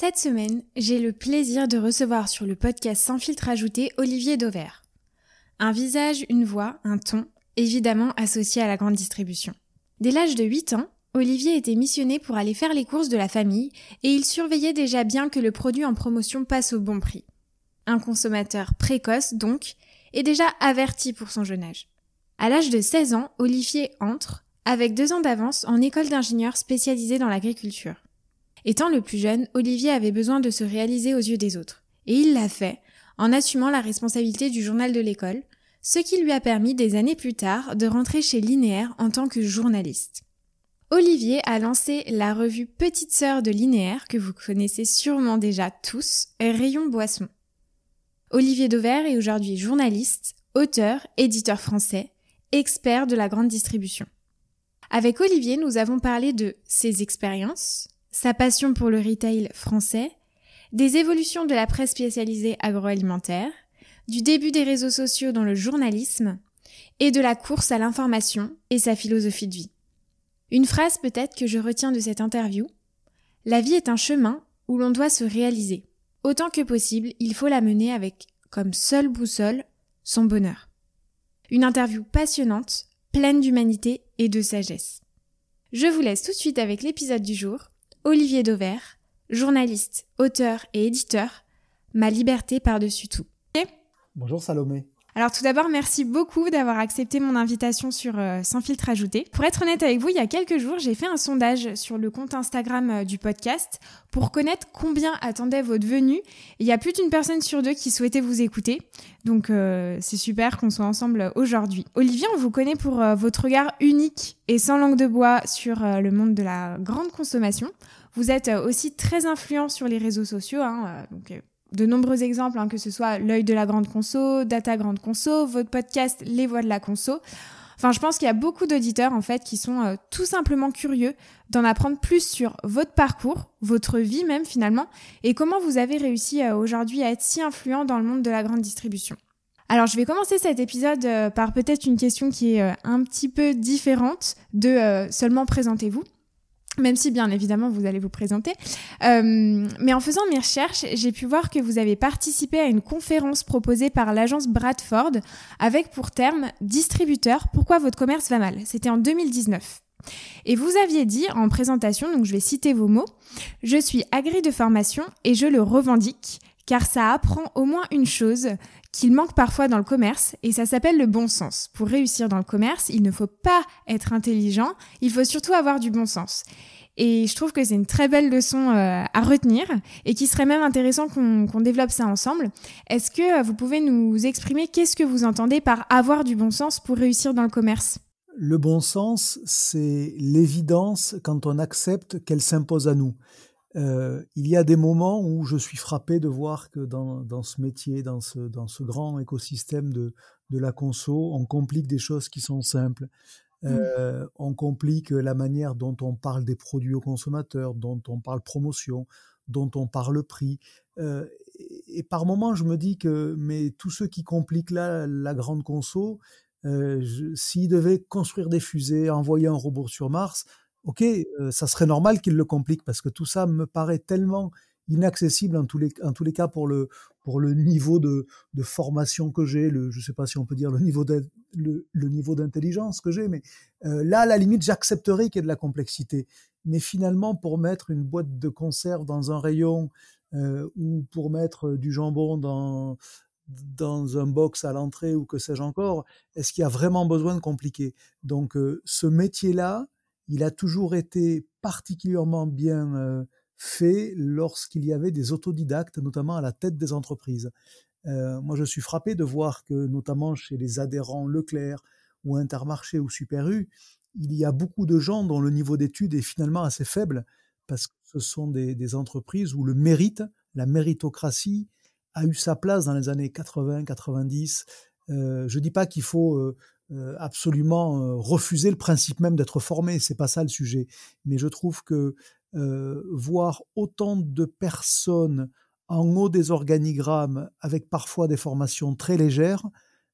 Cette semaine, j'ai le plaisir de recevoir sur le podcast Sans filtre ajouté Olivier Dauvert. Un visage, une voix, un ton, évidemment associé à la grande distribution. Dès l'âge de 8 ans, Olivier était missionné pour aller faire les courses de la famille et il surveillait déjà bien que le produit en promotion passe au bon prix. Un consommateur précoce donc, et déjà averti pour son jeune âge. À l'âge de 16 ans, Olivier entre, avec deux ans d'avance, en école d'ingénieur spécialisée dans l'agriculture. Étant le plus jeune, Olivier avait besoin de se réaliser aux yeux des autres. Et il l'a fait, en assumant la responsabilité du journal de l'école, ce qui lui a permis des années plus tard de rentrer chez Linéaire en tant que journaliste. Olivier a lancé la revue Petite Sœur de Linéaire, que vous connaissez sûrement déjà tous, Rayon Boisson. Olivier Dauvert est aujourd'hui journaliste, auteur, éditeur français, expert de la grande distribution. Avec Olivier, nous avons parlé de ses expériences, sa passion pour le retail français, des évolutions de la presse spécialisée agroalimentaire, du début des réseaux sociaux dans le journalisme, et de la course à l'information et sa philosophie de vie. Une phrase peut-être que je retiens de cette interview. La vie est un chemin où l'on doit se réaliser. Autant que possible, il faut la mener avec comme seule boussole son bonheur. Une interview passionnante, pleine d'humanité et de sagesse. Je vous laisse tout de suite avec l'épisode du jour Olivier Dauvert, journaliste, auteur et éditeur, Ma liberté par-dessus tout. Bonjour Salomé. Alors tout d'abord, merci beaucoup d'avoir accepté mon invitation sur euh, Sans filtre ajouté. Pour être honnête avec vous, il y a quelques jours, j'ai fait un sondage sur le compte Instagram euh, du podcast pour connaître combien attendait votre venue. Il y a plus d'une personne sur deux qui souhaitait vous écouter. Donc euh, c'est super qu'on soit ensemble aujourd'hui. Olivier, on vous connaît pour votre regard unique et sans langue de bois sur le monde de la grande consommation. Vous êtes aussi très influent sur les réseaux sociaux, hein, de nombreux exemples, hein, que ce soit l'œil de la grande conso, Data Grande Conso, votre podcast Les Voix de la Conso. Enfin, je pense qu'il y a beaucoup d'auditeurs en fait qui sont euh, tout simplement curieux d'en apprendre plus sur votre parcours, votre vie même finalement, et comment vous avez réussi euh, aujourd'hui à être si influent dans le monde de la grande distribution. Alors, je vais commencer cet épisode euh, par peut-être une question qui est un petit peu différente de seulement présentez-vous même si bien évidemment vous allez vous présenter. Euh, mais en faisant mes recherches, j'ai pu voir que vous avez participé à une conférence proposée par l'agence Bradford avec pour terme distributeur, pourquoi votre commerce va mal? C'était en 2019. Et vous aviez dit en présentation, donc je vais citer vos mots, je suis agri de formation et je le revendique car ça apprend au moins une chose, qu'il manque parfois dans le commerce, et ça s'appelle le bon sens. Pour réussir dans le commerce, il ne faut pas être intelligent, il faut surtout avoir du bon sens. Et je trouve que c'est une très belle leçon euh, à retenir et qui serait même intéressant qu'on développe ça ensemble. Est-ce que euh, vous pouvez nous exprimer qu'est-ce que vous entendez par avoir du bon sens pour réussir dans le commerce? Le bon sens, c'est l'évidence quand on accepte qu'elle s'impose à nous. Euh, il y a des moments où je suis frappé de voir que dans, dans ce métier, dans ce, dans ce grand écosystème de, de la conso, on complique des choses qui sont simples. Mmh. Euh, on complique la manière dont on parle des produits aux consommateurs, dont on parle promotion, dont on parle prix. Euh, et par moments, je me dis que mais tous ceux qui compliquent là la grande conso, s'ils devaient construire des fusées, envoyer un robot sur Mars, ok, ça serait normal qu'il le complique parce que tout ça me paraît tellement inaccessible en tous les, en tous les cas pour le, pour le niveau de, de formation que j'ai, je ne sais pas si on peut dire le niveau le, d'intelligence que j'ai, mais là, à la limite, j'accepterais qu'il y ait de la complexité. Mais finalement, pour mettre une boîte de conserve dans un rayon ou pour mettre du jambon dans, dans un box à l'entrée ou que sais-je encore, est-ce qu'il y a vraiment besoin de compliquer? Donc, ce métier-là, il a toujours été particulièrement bien fait lorsqu'il y avait des autodidactes, notamment à la tête des entreprises. moi, je suis frappé de voir que, notamment chez les adhérents Leclerc ou Intermarché ou Super U, il y a beaucoup de gens dont le niveau d'études est finalement assez faible parce que ce sont des, entreprises où le mérite, la méritocratie, a eu sa place dans les années 80, 90. Euh, je ne dis pas qu'il faut euh, euh, absolument refuser le principe même d'être formé, c'est pas ça le sujet. Mais je trouve que voir autant de personnes en haut des organigrammes avec parfois des formations très légères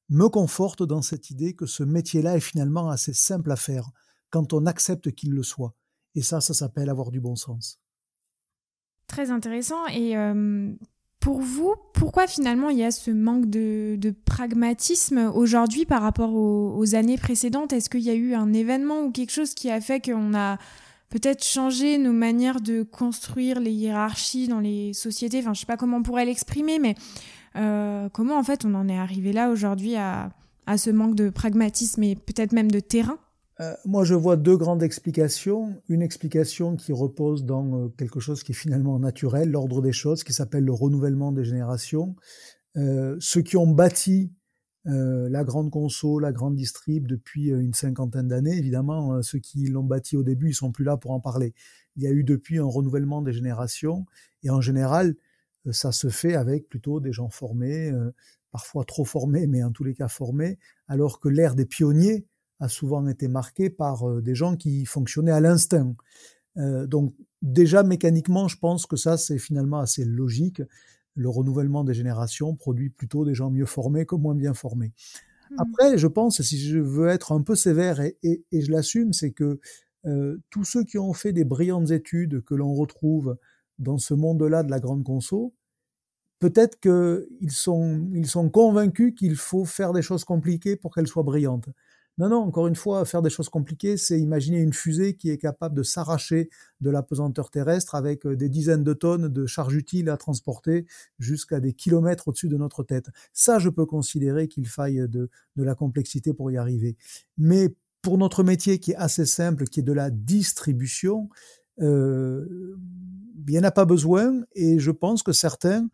me conforte dans cette idée que ce métier-là est finalement assez simple à faire quand on accepte qu'il le soit. Et ça, ça s'appelle avoir du bon sens. Très intéressant. Et pour vous, pourquoi finalement il y a ce manque de, pragmatisme aujourd'hui par rapport aux, années précédentes? Est-ce qu'il y a eu un événement ou quelque chose qui a fait qu'on a peut-être changé nos manières de construire les hiérarchies dans les sociétés? Enfin, je sais pas comment on pourrait l'exprimer, mais euh, comment en fait on en est arrivé là aujourd'hui à, ce manque de pragmatisme et peut-être même de terrain? Euh, moi, je vois deux grandes explications. Une explication qui repose dans euh, quelque chose qui est finalement naturel, l'ordre des choses, qui s'appelle le renouvellement des générations. ceux qui ont bâti la grande conso, la grande distrib depuis une cinquantaine d'années, évidemment, ceux qui l'ont bâti au début, ils sont plus là pour en parler. Il y a eu depuis un renouvellement des générations, et en général, euh, ça se fait avec plutôt des gens formés, euh, parfois trop formés, mais en tous les cas formés, alors que l'ère des pionniers a souvent été marquée par euh, des gens qui fonctionnaient à l'instinct. donc déjà mécaniquement, je pense que ça c'est finalement assez logique. Le renouvellement des générations produit plutôt des gens mieux formés que moins bien formés. Mmh. Après, je pense, si je veux être un peu sévère et, je l'assume, c'est que tous ceux qui ont fait des brillantes études que l'on retrouve dans ce monde-là de la grande conso, peut-être qu'ils sont, ils sont convaincus qu'il faut faire des choses compliquées pour qu'elles soient brillantes. Non, non, encore une fois, faire des choses compliquées, c'est imaginer une fusée qui est capable de s'arracher de la pesanteur terrestre avec euh, des dizaines de tonnes de charges utiles à transporter jusqu'à des kilomètres au-dessus de notre tête. Ça, je peux considérer qu'il faille de, de la complexité pour y arriver. Mais pour notre métier qui est assez simple, qui est de la distribution, euh, il n'y en a pas besoin et je pense que certains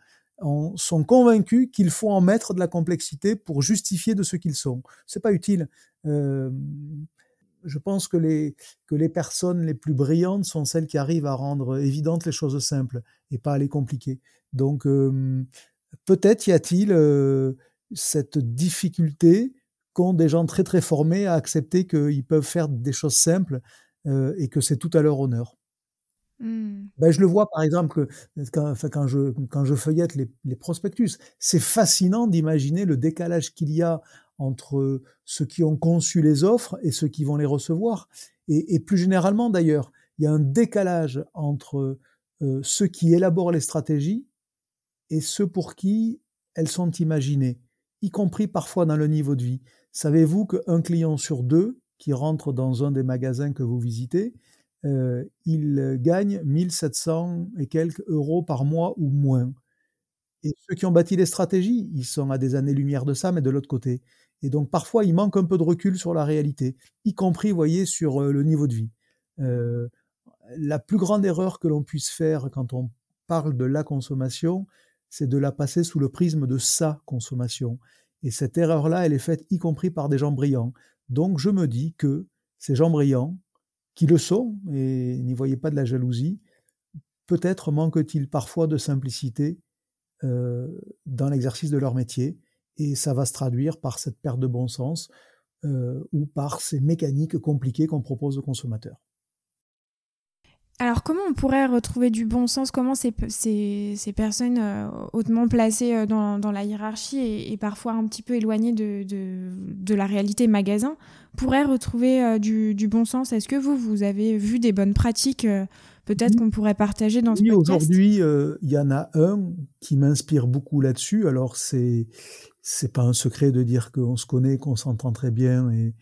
sont convaincus qu'il faut en mettre de la complexité pour justifier de ce qu'ils sont. C'est pas utile. Euh, je pense que les, que les personnes les plus brillantes sont celles qui arrivent à rendre évidentes les choses simples et pas à les compliquer. Donc euh, peut-être y a-t-il euh, cette difficulté qu'ont des gens très très formés à accepter qu'ils peuvent faire des choses simples et que c'est tout à leur honneur. Mmh. Ben, je le vois par exemple que, quand, quand, je, quand je feuillette les, prospectus, c'est fascinant d'imaginer le décalage qu'il y a entre ceux qui ont conçu les offres et ceux qui vont les recevoir. Et, et plus généralement d'ailleurs, il y a un décalage entre euh, ceux qui élaborent les stratégies et ceux pour qui elles sont imaginées, y compris parfois dans le niveau de vie. Savez-vous qu'un client sur deux qui rentre dans un des magasins que vous visitez, euh, il gagne 1700 et quelques euros par mois ou moins. Et ceux qui ont bâti les stratégies, ils sont à des années-lumière de ça, mais de l'autre côté. Et donc parfois, il manque un peu de recul sur la réalité, y compris, vous voyez, sur euh, le niveau de vie. Euh, la plus grande erreur que l'on puisse faire quand on parle de la consommation, c'est de la passer sous le prisme de sa consommation. Et cette erreur-là, elle est faite y compris par des gens brillants. Donc je me dis que ces gens brillants, qui le sont, et n'y voyez pas de la jalousie, peut-être manque-t-il parfois de simplicité euh, dans l'exercice de leur métier, et ça va se traduire par cette perte de bon sens euh, ou par ces mécaniques compliquées qu'on propose aux consommateurs. Alors comment on pourrait retrouver du bon sens? Comment ces, ces, personnes euh, hautement placées euh, dans, dans, la hiérarchie et, parfois un petit peu éloignées de, de, de la réalité magasin pourraient retrouver euh, du, du, bon sens? Est-ce que vous, vous avez vu des bonnes pratiques peut-être qu'on pourrait partager dans ce podcast? Aujourd'hui, il y en a un qui m'inspire beaucoup là-dessus. Alors c'est c'est pas un secret de dire qu'on se connaît, qu'on s'entend très bien et,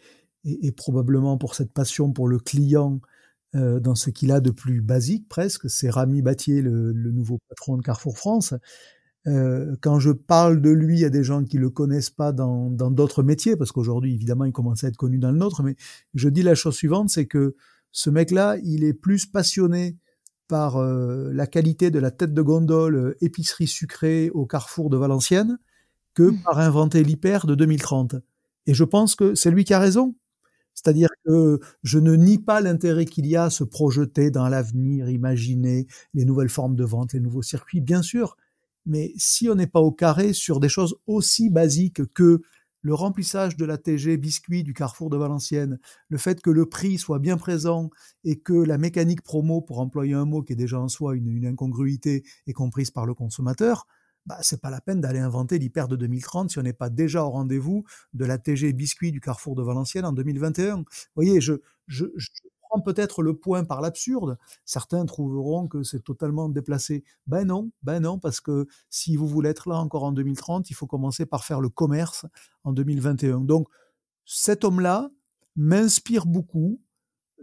et, et, probablement pour cette passion pour le client euh, dans ce qu'il a de plus basique presque. C'est Rami Battier, le, nouveau patron de Carrefour France. Euh, quand je parle de lui à des gens qui le connaissent pas dans d'autres métiers, parce qu'aujourd'hui évidemment il commence à être connu dans le nôtre, mais je dis la chose suivante, c'est que ce mec-là, il est plus passionné par euh, la qualité de la tête de gondole euh, épicerie sucrée au carrefour de Valenciennes que mmh. par inventer l'hyper de 2030. Et je pense que c'est lui qui a raison. C'est-à-dire que je ne nie pas l'intérêt qu'il y a à se projeter dans l'avenir, imaginer les nouvelles formes de vente, les nouveaux circuits, bien sûr. Mais si on n'est pas au carré sur des choses aussi basiques que le remplissage de la TG biscuit du carrefour de Valenciennes, le fait que le prix soit bien présent et que la mécanique promo, pour employer un mot qui est déjà en soi une, incongruité, est comprise par le consommateur, bah, c'est pas la peine d'aller inventer l'hyper de 2030 si on n'est pas déjà au rendez-vous de la TG biscuit du carrefour de Valenciennes en 2021. Vous voyez, je, je, prends peut-être le point par l'absurde. Certains trouveront que c'est totalement déplacé. Ben non, ben non, parce que si vous voulez être là encore en 2030, il faut commencer par faire le commerce en 2021. Donc, cet homme-là m'inspire beaucoup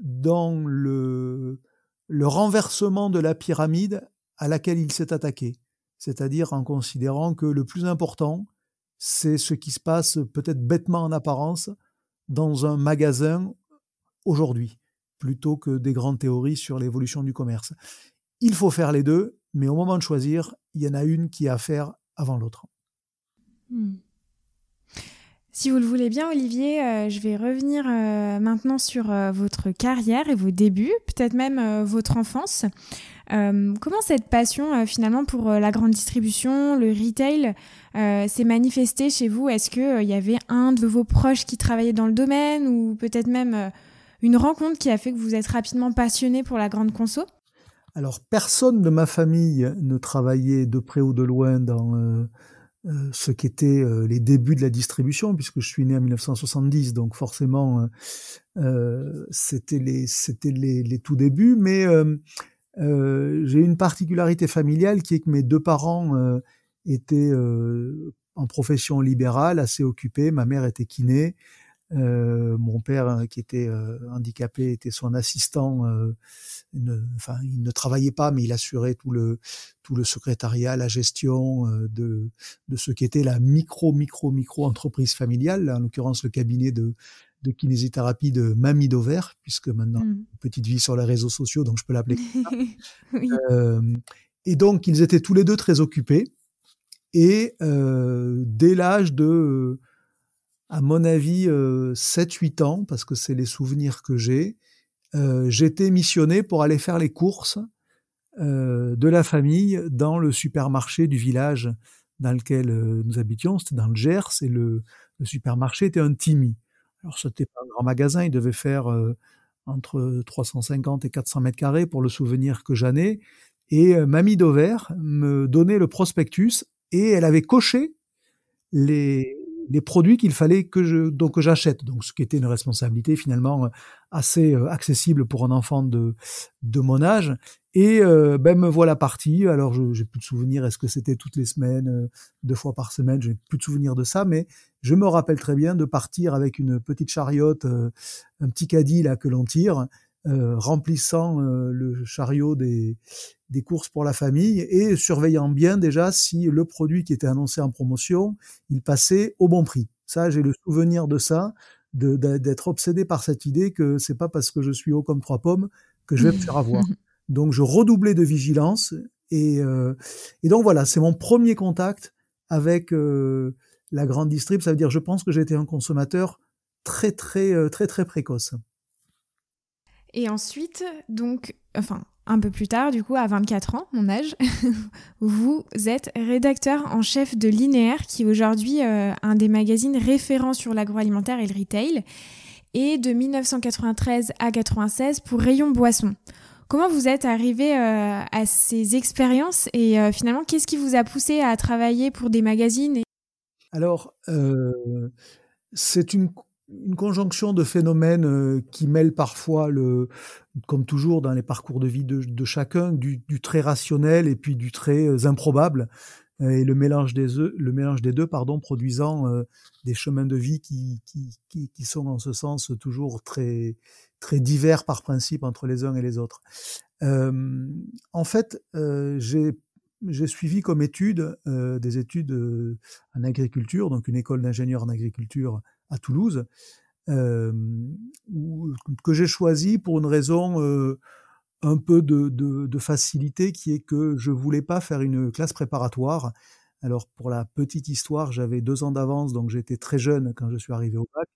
dans le, le renversement de la pyramide à laquelle il s'est attaqué c'est-à-dire en considérant que le plus important, c'est ce qui se passe peut-être bêtement en apparence dans un magasin aujourd'hui, plutôt que des grandes théories sur l'évolution du commerce. Il faut faire les deux, mais au moment de choisir, il y en a une qui a à faire avant l'autre. Hmm. Si vous le voulez bien, Olivier, euh, je vais revenir euh, maintenant sur euh, votre carrière et vos débuts, peut-être même votre enfance. Comment cette passion finalement pour la grande distribution, le retail, s'est manifestée chez vous? Est-ce qu'il y avait un de vos proches qui travaillait dans le domaine ou peut-être même une rencontre qui a fait que vous êtes rapidement passionné pour la grande conso? Alors, personne de ma famille ne travaillait de près ou de loin dans euh, ce qu'étaient euh, les débuts de la distribution, puisque je suis né en 1970, donc forcément euh, c'était les les, les, tout débuts. Mais j'ai une particularité familiale qui est que mes deux parents étaient en profession libérale, assez occupés. Ma mère était kiné. Euh, mon père, hein, qui était euh, handicapé, était son assistant. Euh, enfin, il ne travaillait pas, mais il assurait tout le tout le secrétariat, la gestion de de ce qui était la micro micro micro entreprise familiale, en l'occurrence le cabinet de de kinésithérapie de Mamie Dover, puisque maintenant mmh. petite vie sur les réseaux sociaux, donc je peux l'appeler. oui. et donc ils étaient tous les deux très occupés. Et dès l'âge de à mon avis, 7-8 euh, ans, parce que c'est les souvenirs que j'ai, euh, j'étais missionné pour aller faire les courses euh, de la famille dans le supermarché du village dans lequel nous habitions. C'était dans le Gers et le, supermarché était un Timi. Alors, c'était pas un grand magasin, il devait faire entre 350 et 400 mètres carrés pour le souvenir que j'en ai. Et Mamie Dover me donnait le prospectus et elle avait coché les, produits qu'il fallait que je donc que j'achète. Donc ce qui était une responsabilité finalement assez accessible pour un enfant de mon âge. Et euh, ben me voilà parti. Alors je j'ai plus de souvenirs. Est-ce que c'était toutes les semaines, deux fois par semaine? J'ai plus de souvenirs de ça, mais je me rappelle très bien de partir avec une petite chariote, un petit caddie là que l'on tire, remplissant le chariot des des courses pour la famille et surveillant bien déjà si le produit qui était annoncé en promotion, il passait au bon prix. Ça, j'ai le souvenir de ça, d'être obsédé par cette idée que c'est pas parce que je suis haut comme trois pommes que je vais me faire avoir. Donc, je redoublais de vigilance et, euh, et donc voilà, c'est mon premier contact avec euh, la grande distrib. Ça veut dire, je pense que j'ai été un consommateur très très euh, très très précoce. Et ensuite, donc, enfin, un peu plus tard, du coup, à 24 ans, mon âge, vous êtes rédacteur en chef de Linéaire, qui est aujourd'hui un des magazines référents sur l'agroalimentaire et le retail, et de 1993 à 96 pour Rayon Boisson. Comment vous êtes arrivé euh, à ces expériences et euh, finalement, qu'est-ce qui vous a poussé à travailler pour des magazines Alors, c'est une conjonction de phénomènes euh, qui mêlent parfois le, comme toujours dans les parcours de vie de, chacun, du, très rationnel et puis du très euh, improbable, euh, et le mélange des, le mélange des deux, pardon, produisant des chemins de vie qui, qui, qui, sont en ce sens toujours très, très divers par principe entre les uns et les autres. en fait, j'ai j'ai suivi comme étude des études en agriculture, donc une école d'ingénieur en agriculture à Toulouse. que j'ai choisi pour une raison un peu de, de, facilité, qui est que je voulais pas faire une classe préparatoire. Alors pour la petite histoire, j'avais deux ans d'avance, donc j'étais très jeune quand je suis arrivé au bac.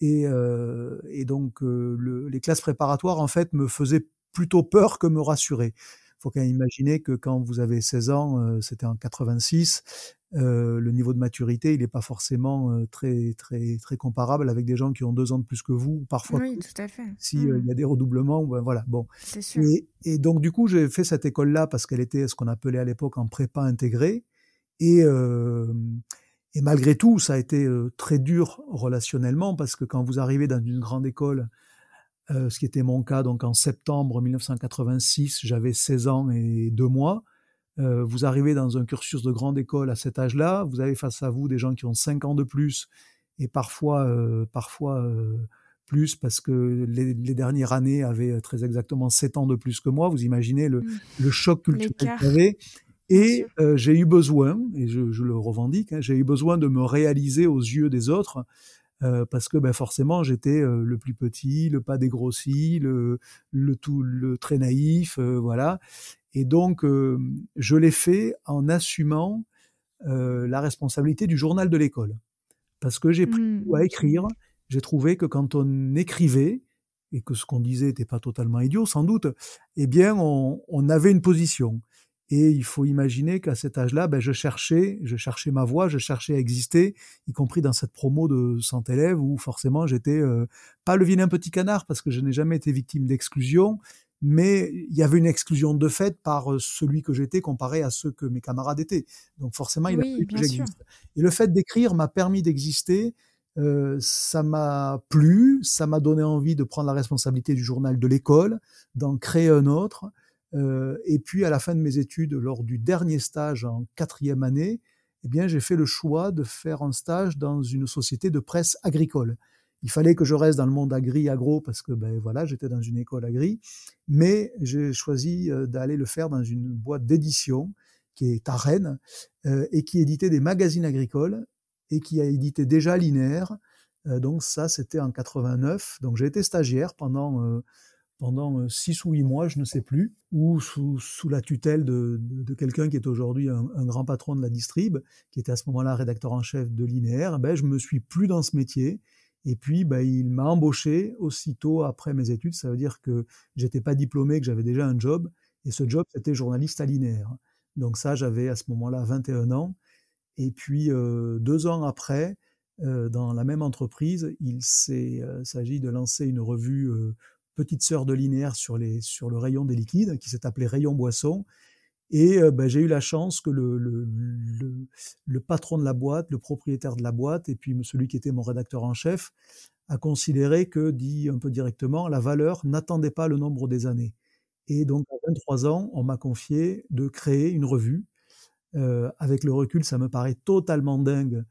Et, euh, et donc le, les classes préparatoires, en fait, me faisaient plutôt peur que me rassurer. faut quand même imaginer que quand vous avez 16 ans, c'était en 86, euh, le niveau de maturité, il n'est pas forcément très, très, très comparable avec des gens qui ont deux ans de plus que vous, parfois. Oui, tout à fait. S'il mmh. y a des redoublements, ben voilà. Bon. Sûr. Et, et, donc, du coup, j'ai fait cette école-là parce qu'elle était ce qu'on appelait à l'époque en prépa intégrée. Et, euh, et malgré tout, ça a été très dur relationnellement parce que quand vous arrivez dans une grande école, euh, ce qui était mon cas, donc en septembre 1986, j'avais 16 ans et deux mois. Euh, vous arrivez dans un cursus de grande école à cet âge-là, vous avez face à vous des gens qui ont 5 ans de plus et parfois, euh, parfois euh, plus parce que les, dernières années avaient très exactement 7 ans de plus que moi. Vous imaginez le, mmh. le choc culturel qu'il y avait. Et j'ai eu besoin, et je, je le revendique, hein, j'ai eu besoin de me réaliser aux yeux des autres parce que ben, forcément j'étais le plus petit, le pas dégrossi, le, le tout, le très naïf, voilà. Et donc, euh, je l'ai fait en assumant euh, la responsabilité du journal de l'école. Parce que j'ai pris mmh, à écrire. J'ai trouvé que quand on écrivait, et que ce qu'on disait n'était pas totalement idiot, sans doute, eh bien, on, avait une position. Et il faut imaginer qu'à cet âge-là, ben, je cherchais, je cherchais ma voie, je cherchais à exister, y compris dans cette promo de 100 élèves où forcément j'étais euh, pas le vilain petit canard parce que je n'ai jamais été victime d'exclusion, mais il y avait une exclusion de fait par celui que j'étais comparé à ceux que mes camarades étaient. Donc forcément, il a fallu que j'existe. Et le fait d'écrire m'a permis d'exister. Euh, ça m'a plu, ça m'a donné envie de prendre la responsabilité du journal de l'école, d'en créer un autre. Euh, et puis à la fin de mes études, lors du dernier stage en quatrième année, eh bien j'ai fait le choix de faire un stage dans une société de presse agricole. Il fallait que je reste dans le monde agri-agro parce que ben voilà, j'étais dans une école agri, mais j'ai choisi euh, d'aller le faire dans une boîte d'édition qui est à Rennes euh, et qui éditait des magazines agricoles et qui a édité déjà Linéaire. Donc ça, c'était en 89. Donc j'ai été stagiaire pendant pendant six ou huit mois, je ne sais plus, ou sous, la tutelle de, quelqu'un qui est aujourd'hui un, grand patron de la distrib, qui était à ce moment-là rédacteur en chef de Linéaire, ben, je me suis plus dans ce métier et puis, bah, il m'a embauché aussitôt après mes études. Ça veut dire que j'étais pas diplômé, que j'avais déjà un job. Et ce job, c'était journaliste à linéaire. Donc ça, j'avais à ce moment-là 21 ans. Et puis, euh, deux ans après, euh, dans la même entreprise, il euh, s'agit de lancer une revue Petite Sœur de linéaire sur, le rayon des liquides, qui s'est appelé Rayon Boisson. Et ben, j'ai eu la chance que le, le, le, patron de la boîte, le propriétaire de la boîte, et puis celui qui était mon rédacteur en chef, a considéré que, dit un peu directement, la valeur n'attendait pas le nombre des années. Et donc, à 23 ans, on m'a confié de créer une revue. Euh, avec le recul, ça me paraît totalement dingue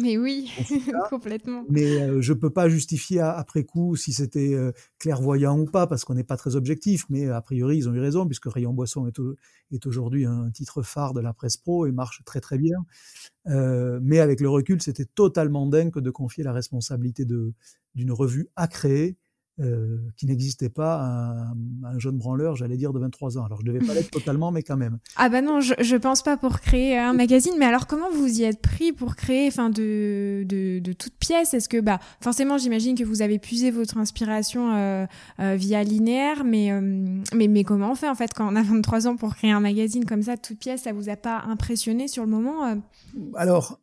mais oui, complètement. Mais euh, je peux pas justifier après coup si c'était euh, clairvoyant ou pas, parce qu'on n'est pas très objectif. Mais a priori, ils ont eu raison, puisque Rayon Boisson est, est aujourd'hui un titre phare de la presse pro et marche très très bien. Euh, mais avec le recul, c'était totalement dingue de confier la responsabilité d'une revue à créer euh, qui n'existait pas un, un, jeune branleur, j'allais dire, de 23 ans. Alors, je devais pas l'être totalement, mais quand même. Ah bah non, je, je pense pas pour créer un magazine. Mais alors, comment vous y êtes pris pour créer, enfin, de, de, de toutes pièces? Est-ce que, bah, forcément, j'imagine que vous avez puisé votre inspiration euh, euh, via linéaire, mais, mais, mais comment on fait, en fait, quand on a 23 ans pour créer un magazine comme ça, de toutes pièces Ça vous a pas impressionné sur le moment Alors,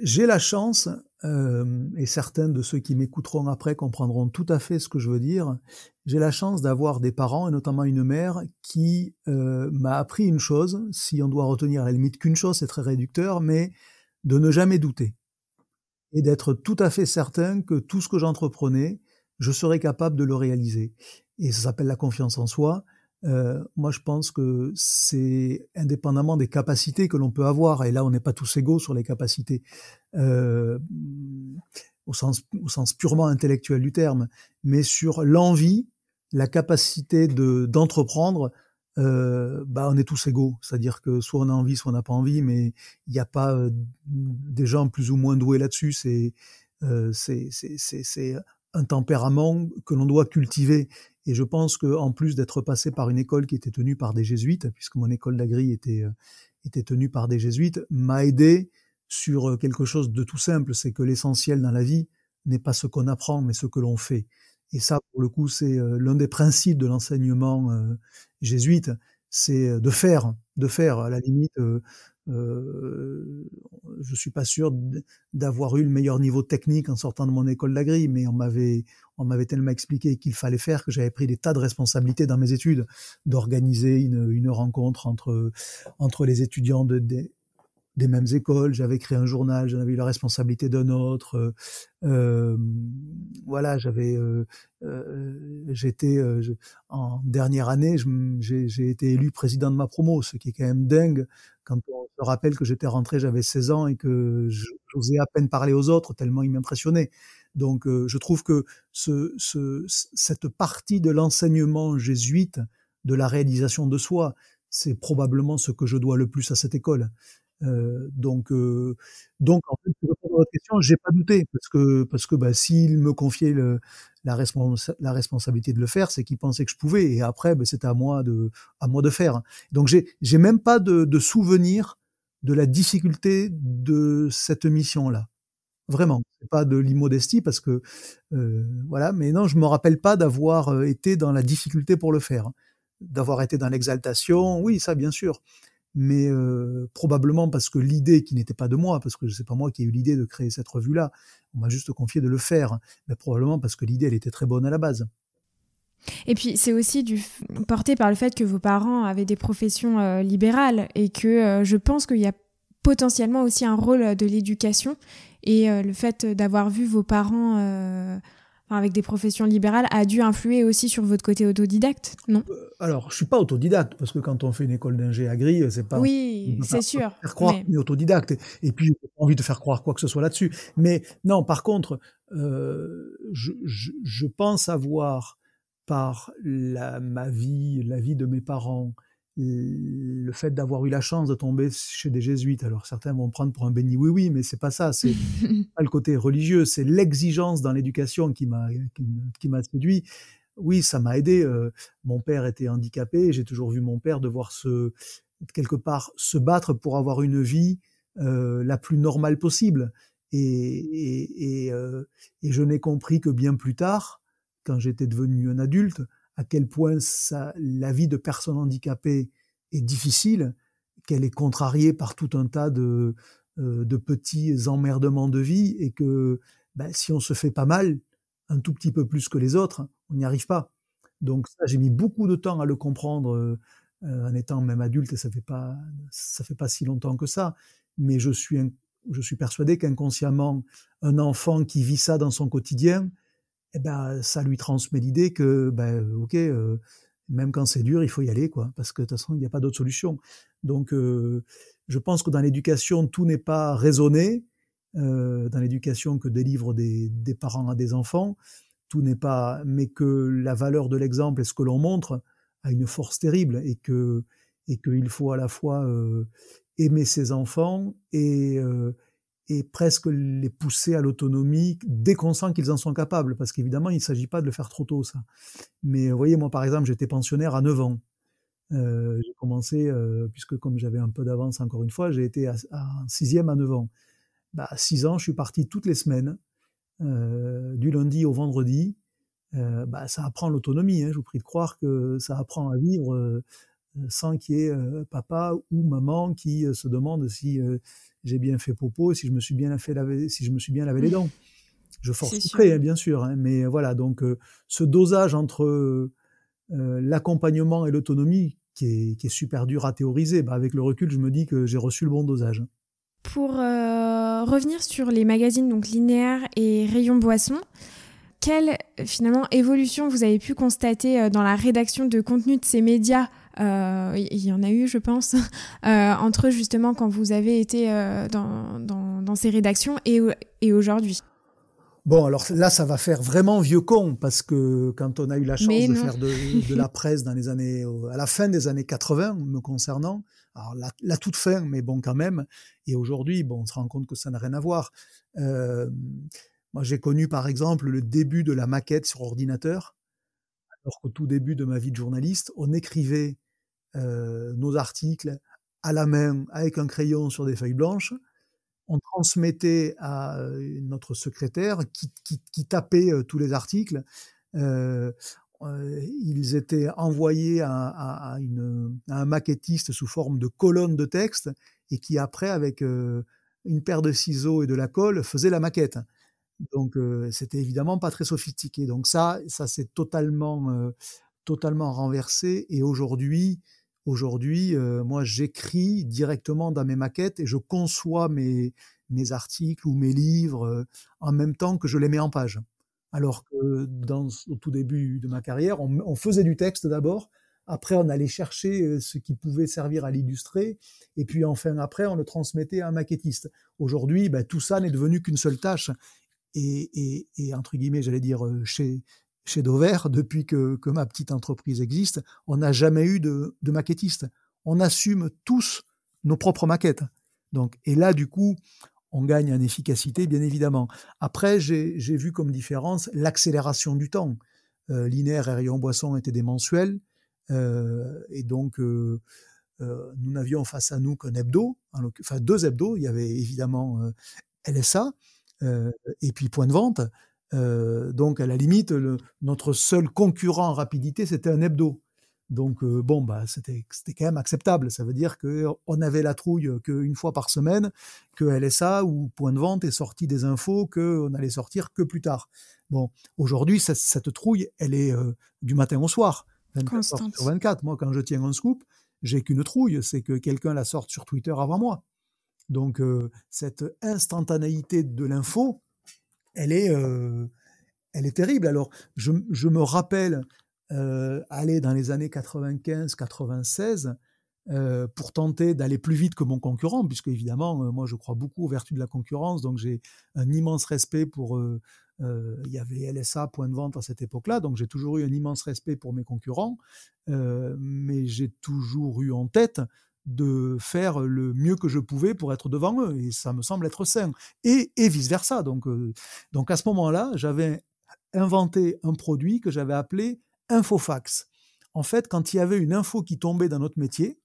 j'ai la chance euh, et certains de ceux qui m'écouteront après comprendront tout à fait ce que je veux dire. J'ai la chance d'avoir des parents, et notamment une mère, qui euh, m'a appris une chose, si on doit retenir à la limite qu'une chose, c'est très réducteur, mais de ne jamais douter. Et d'être tout à fait certain que tout ce que j'entreprenais, je serais capable de le réaliser. Et ça s'appelle la confiance en soi. Euh, moi, je pense que c'est indépendamment des capacités que l'on peut avoir, et là, on n'est pas tous égaux sur les capacités, euh, au, sens, au sens purement intellectuel du terme, mais sur l'envie, la capacité de d'entreprendre, euh, bah, on est tous égaux. C'est-à-dire que soit on a envie, soit on n'a pas envie, mais il n'y a pas euh, des gens plus ou moins doués là-dessus. C'est c'est un tempérament que l'on doit cultiver. Et je pense qu'en plus d'être passé par une école qui était tenue par des jésuites, puisque mon école d'agri était, était tenue par des jésuites, m'a aidé sur quelque chose de tout simple, c'est que l'essentiel dans la vie n'est pas ce qu'on apprend, mais ce que l'on fait. Et ça, pour le coup, c'est l'un des principes de l'enseignement jésuite, c'est de faire, de faire. À la limite, euh, je suis pas sûr d'avoir eu le meilleur niveau technique en sortant de mon école d'agri, mais on m'avait on m'avait tellement expliqué qu'il fallait faire que j'avais pris des tas de responsabilités dans mes études, d'organiser une, une rencontre entre entre les étudiants de, des mêmes écoles, j'avais créé un journal, j'en avais eu la responsabilité d'un autre. Euh, euh voilà, j'avais, euh, euh j'étais en dernière année, j'ai été élu président de ma promo, ce qui est quand même dingue quand on se rappelle que j'étais rentré, j'avais 16 ans et que j'osais à peine parler aux autres tellement ils m'impressionnaient. Donc, je trouve que ce, ce, cette partie de l'enseignement jésuite, de la réalisation de soi, c'est probablement ce que je dois le plus à cette école. Euh, donc, euh, donc en fait, pour répondre à votre question, j'ai pas douté parce que parce que bah, s'il me confiait le, la, la responsabilité de le faire, c'est qu'il pensait que je pouvais. Et après, bah, c'était à moi de à moi de faire. Donc j'ai j'ai même pas de, de souvenir de la difficulté de cette mission là. Vraiment, c'est pas de l'immodestie parce que euh, voilà, mais non, je me rappelle pas d'avoir été dans la difficulté pour le faire, d'avoir été dans l'exaltation. Oui, ça bien sûr, mais euh, probablement parce que l'idée qui n'était pas de moi, parce que je sais pas moi qui ai eu l'idée de créer cette revue-là, on m'a juste confié de le faire, mais probablement parce que l'idée elle était très bonne à la base. Et puis c'est aussi du, porté par le fait que vos parents avaient des professions euh, libérales et que euh, je pense qu'il y a potentiellement aussi un rôle de l'éducation et le fait d'avoir vu vos parents avec des professions libérales a dû influer aussi sur votre côté autodidacte, non? Euh, Alors, je suis pas autodidacte parce que quand on fait une école d'ingé agri, c'est pas oui, c'est sûr, faire croire mais... autodidacte. Et puis, j'ai pas envie de faire croire quoi que ce soit là-dessus. Mais non, par contre, euh, je, je, je, pense avoir par la, ma vie, la vie de mes parents, le fait d'avoir eu la chance de tomber chez des jésuites. Alors certains vont prendre pour un béni oui oui, mais c'est pas ça. C'est pas le côté religieux, c'est l'exigence dans l'éducation qui m'a qui, m'a séduit. Oui, ça m'a aidé. Euh, mon père était handicapé. J'ai toujours vu mon père devoir se quelque part se battre pour avoir une vie euh, la plus normale possible. Et, et, et, euh, et je n'ai compris que bien plus tard, quand j'étais devenu un adulte, à quel point ça, la vie de personnes handicapées est difficile, qu'elle est contrariée par tout un tas de, euh, de petits emmerdements de vie et que ben, si on se fait pas mal, un tout petit peu plus que les autres, on n'y arrive pas. Donc ça, j'ai mis beaucoup de temps à le comprendre euh, en étant même adulte et ça fait pas ça fait pas si longtemps que ça. Mais je suis je suis persuadé qu'inconsciemment, un enfant qui vit ça dans son quotidien, eh ben, ça lui transmet l'idée que, ben, ok, euh, même quand c'est dur, il faut y aller, quoi, parce que de toute façon, il n'y a pas d'autre solution. Donc, euh, je pense que dans l'éducation, tout n'est pas raisonné. Euh, dans l'éducation que délivrent des, des, parents à des enfants, tout n'est pas, mais que la valeur de l'exemple et ce que l'on montre a une force terrible et que et qu'il faut à la fois aimer ses enfants et et presque les pousser à l'autonomie dès qu'on sent qu'ils en sont capables, parce qu'évidemment, il ne s'agit pas de le faire trop tôt, ça. Mais vous voyez, moi, par exemple, j'étais pensionnaire à 9 ans. Euh, j'ai commencé, euh, puisque comme j'avais un peu d'avance encore une fois, j'ai été à, sixième à 9 ans. Bah, à 6 ans, je suis parti toutes les semaines, euh, du lundi au vendredi. Bah, ça apprend l'autonomie, hein, je vous prie de croire que ça apprend à vivre sans qu'il y ait papa ou maman qui se demande si j'ai bien fait popo, si je me suis bien fait laver, si je me suis bien lavé les dents. Je force très, hein, bien sûr, hein, mais voilà. Donc, euh, ce dosage entre euh, l'accompagnement et l'autonomie, qui est, qui est, super dur à théoriser, bah, avec le recul, je me dis que j'ai reçu le bon dosage. Pour euh, revenir sur les magazines donc linéaires et Rayon Boisson, quelle finalement évolution vous avez pu constater dans la rédaction de contenu de ces médias euh, il y en a eu, je pense, euh, entre justement quand vous avez été euh, dans, dans, dans, ces rédactions et, et aujourd'hui. Bon, alors là, ça va faire vraiment vieux con, parce que quand on a eu la chance de faire de, de, la presse dans les années, à la fin des années 80, me concernant, alors la, la toute fin, mais bon quand même, et aujourd'hui, bon, on se rend compte que ça n'a rien à voir. Euh, Moi, j'ai connu par exemple le début de la maquette sur ordinateur. Alors qu'au tout début de ma vie de journaliste, on écrivait euh, nos articles à la main avec un crayon sur des feuilles blanches. On transmettait à euh, notre secrétaire qui, tapait euh, tous les articles. Ils étaient envoyés à, un maquettiste sous forme de colonnes de texte et qui après, avec une paire de ciseaux et de la colle, faisait la maquette. Donc c'était évidemment pas très sophistiqué. Donc ça, ça s'est totalement, totalement renversé. Et aujourd'hui, Aujourd'hui, euh, moi, j'écris directement dans mes maquettes et je conçois mes, articles ou mes livres euh, en même temps que je les mets en page. Alors que dans, au tout début de ma carrière, on, faisait du texte d'abord, après on allait chercher euh, ce qui pouvait servir à l'illustrer, et puis enfin après on le transmettait à un maquettiste. Aujourd'hui, ben, tout ça n'est devenu qu'une seule tâche. Et, et, et, entre guillemets, j'allais dire, chez, chez Dover, depuis que, ma petite entreprise existe, on n'a jamais eu de, maquettiste. On assume tous nos propres maquettes. Donc, et là, du coup, on gagne en efficacité, bien évidemment. Après, j'ai vu comme différence l'accélération du temps. Euh, linéaire et Rayon Boisson étaient des mensuels, euh, et donc euh, nous n'avions face à nous qu'un hebdo, enfin deux hebdos. Il y avait évidemment LSA et puis Point de Vente. Euh, donc, à la limite, notre seul concurrent en rapidité, c'était un hebdo. Donc, euh, bon, bah, c'était quand même acceptable. Ça veut dire qu'on avait la trouille qu'une fois par semaine, que LSA ou Point de Vente est sorti des infos qu'on allait sortir que plus tard. Bon, aujourd'hui, cette trouille, elle est euh, du matin au soir, 24 sur 24. Moi, quand je tiens un scoop, j'ai qu'une trouille, c'est que quelqu'un la sorte sur Twitter avant moi. Donc, cette instantanéité de l'info, elle est, euh, elle est terrible. Alors, je, me rappelle euh, aller dans les années 95-96 euh, pour tenter d'aller plus vite que mon concurrent, puisque évidemment, moi, je crois beaucoup aux vertus de la concurrence, donc j'ai un immense respect pour. il y avait LSA, point de vente à cette époque-là, donc j'ai toujours eu un immense respect pour mes concurrents, mais j'ai toujours eu en tête de faire le mieux que je pouvais pour être devant eux. Et ça me semble être sain. Et, et vice-versa. Donc, euh, donc à ce moment-là, j'avais inventé un produit que j'avais appelé Infofax. En fait, quand il y avait une info qui tombait dans notre métier,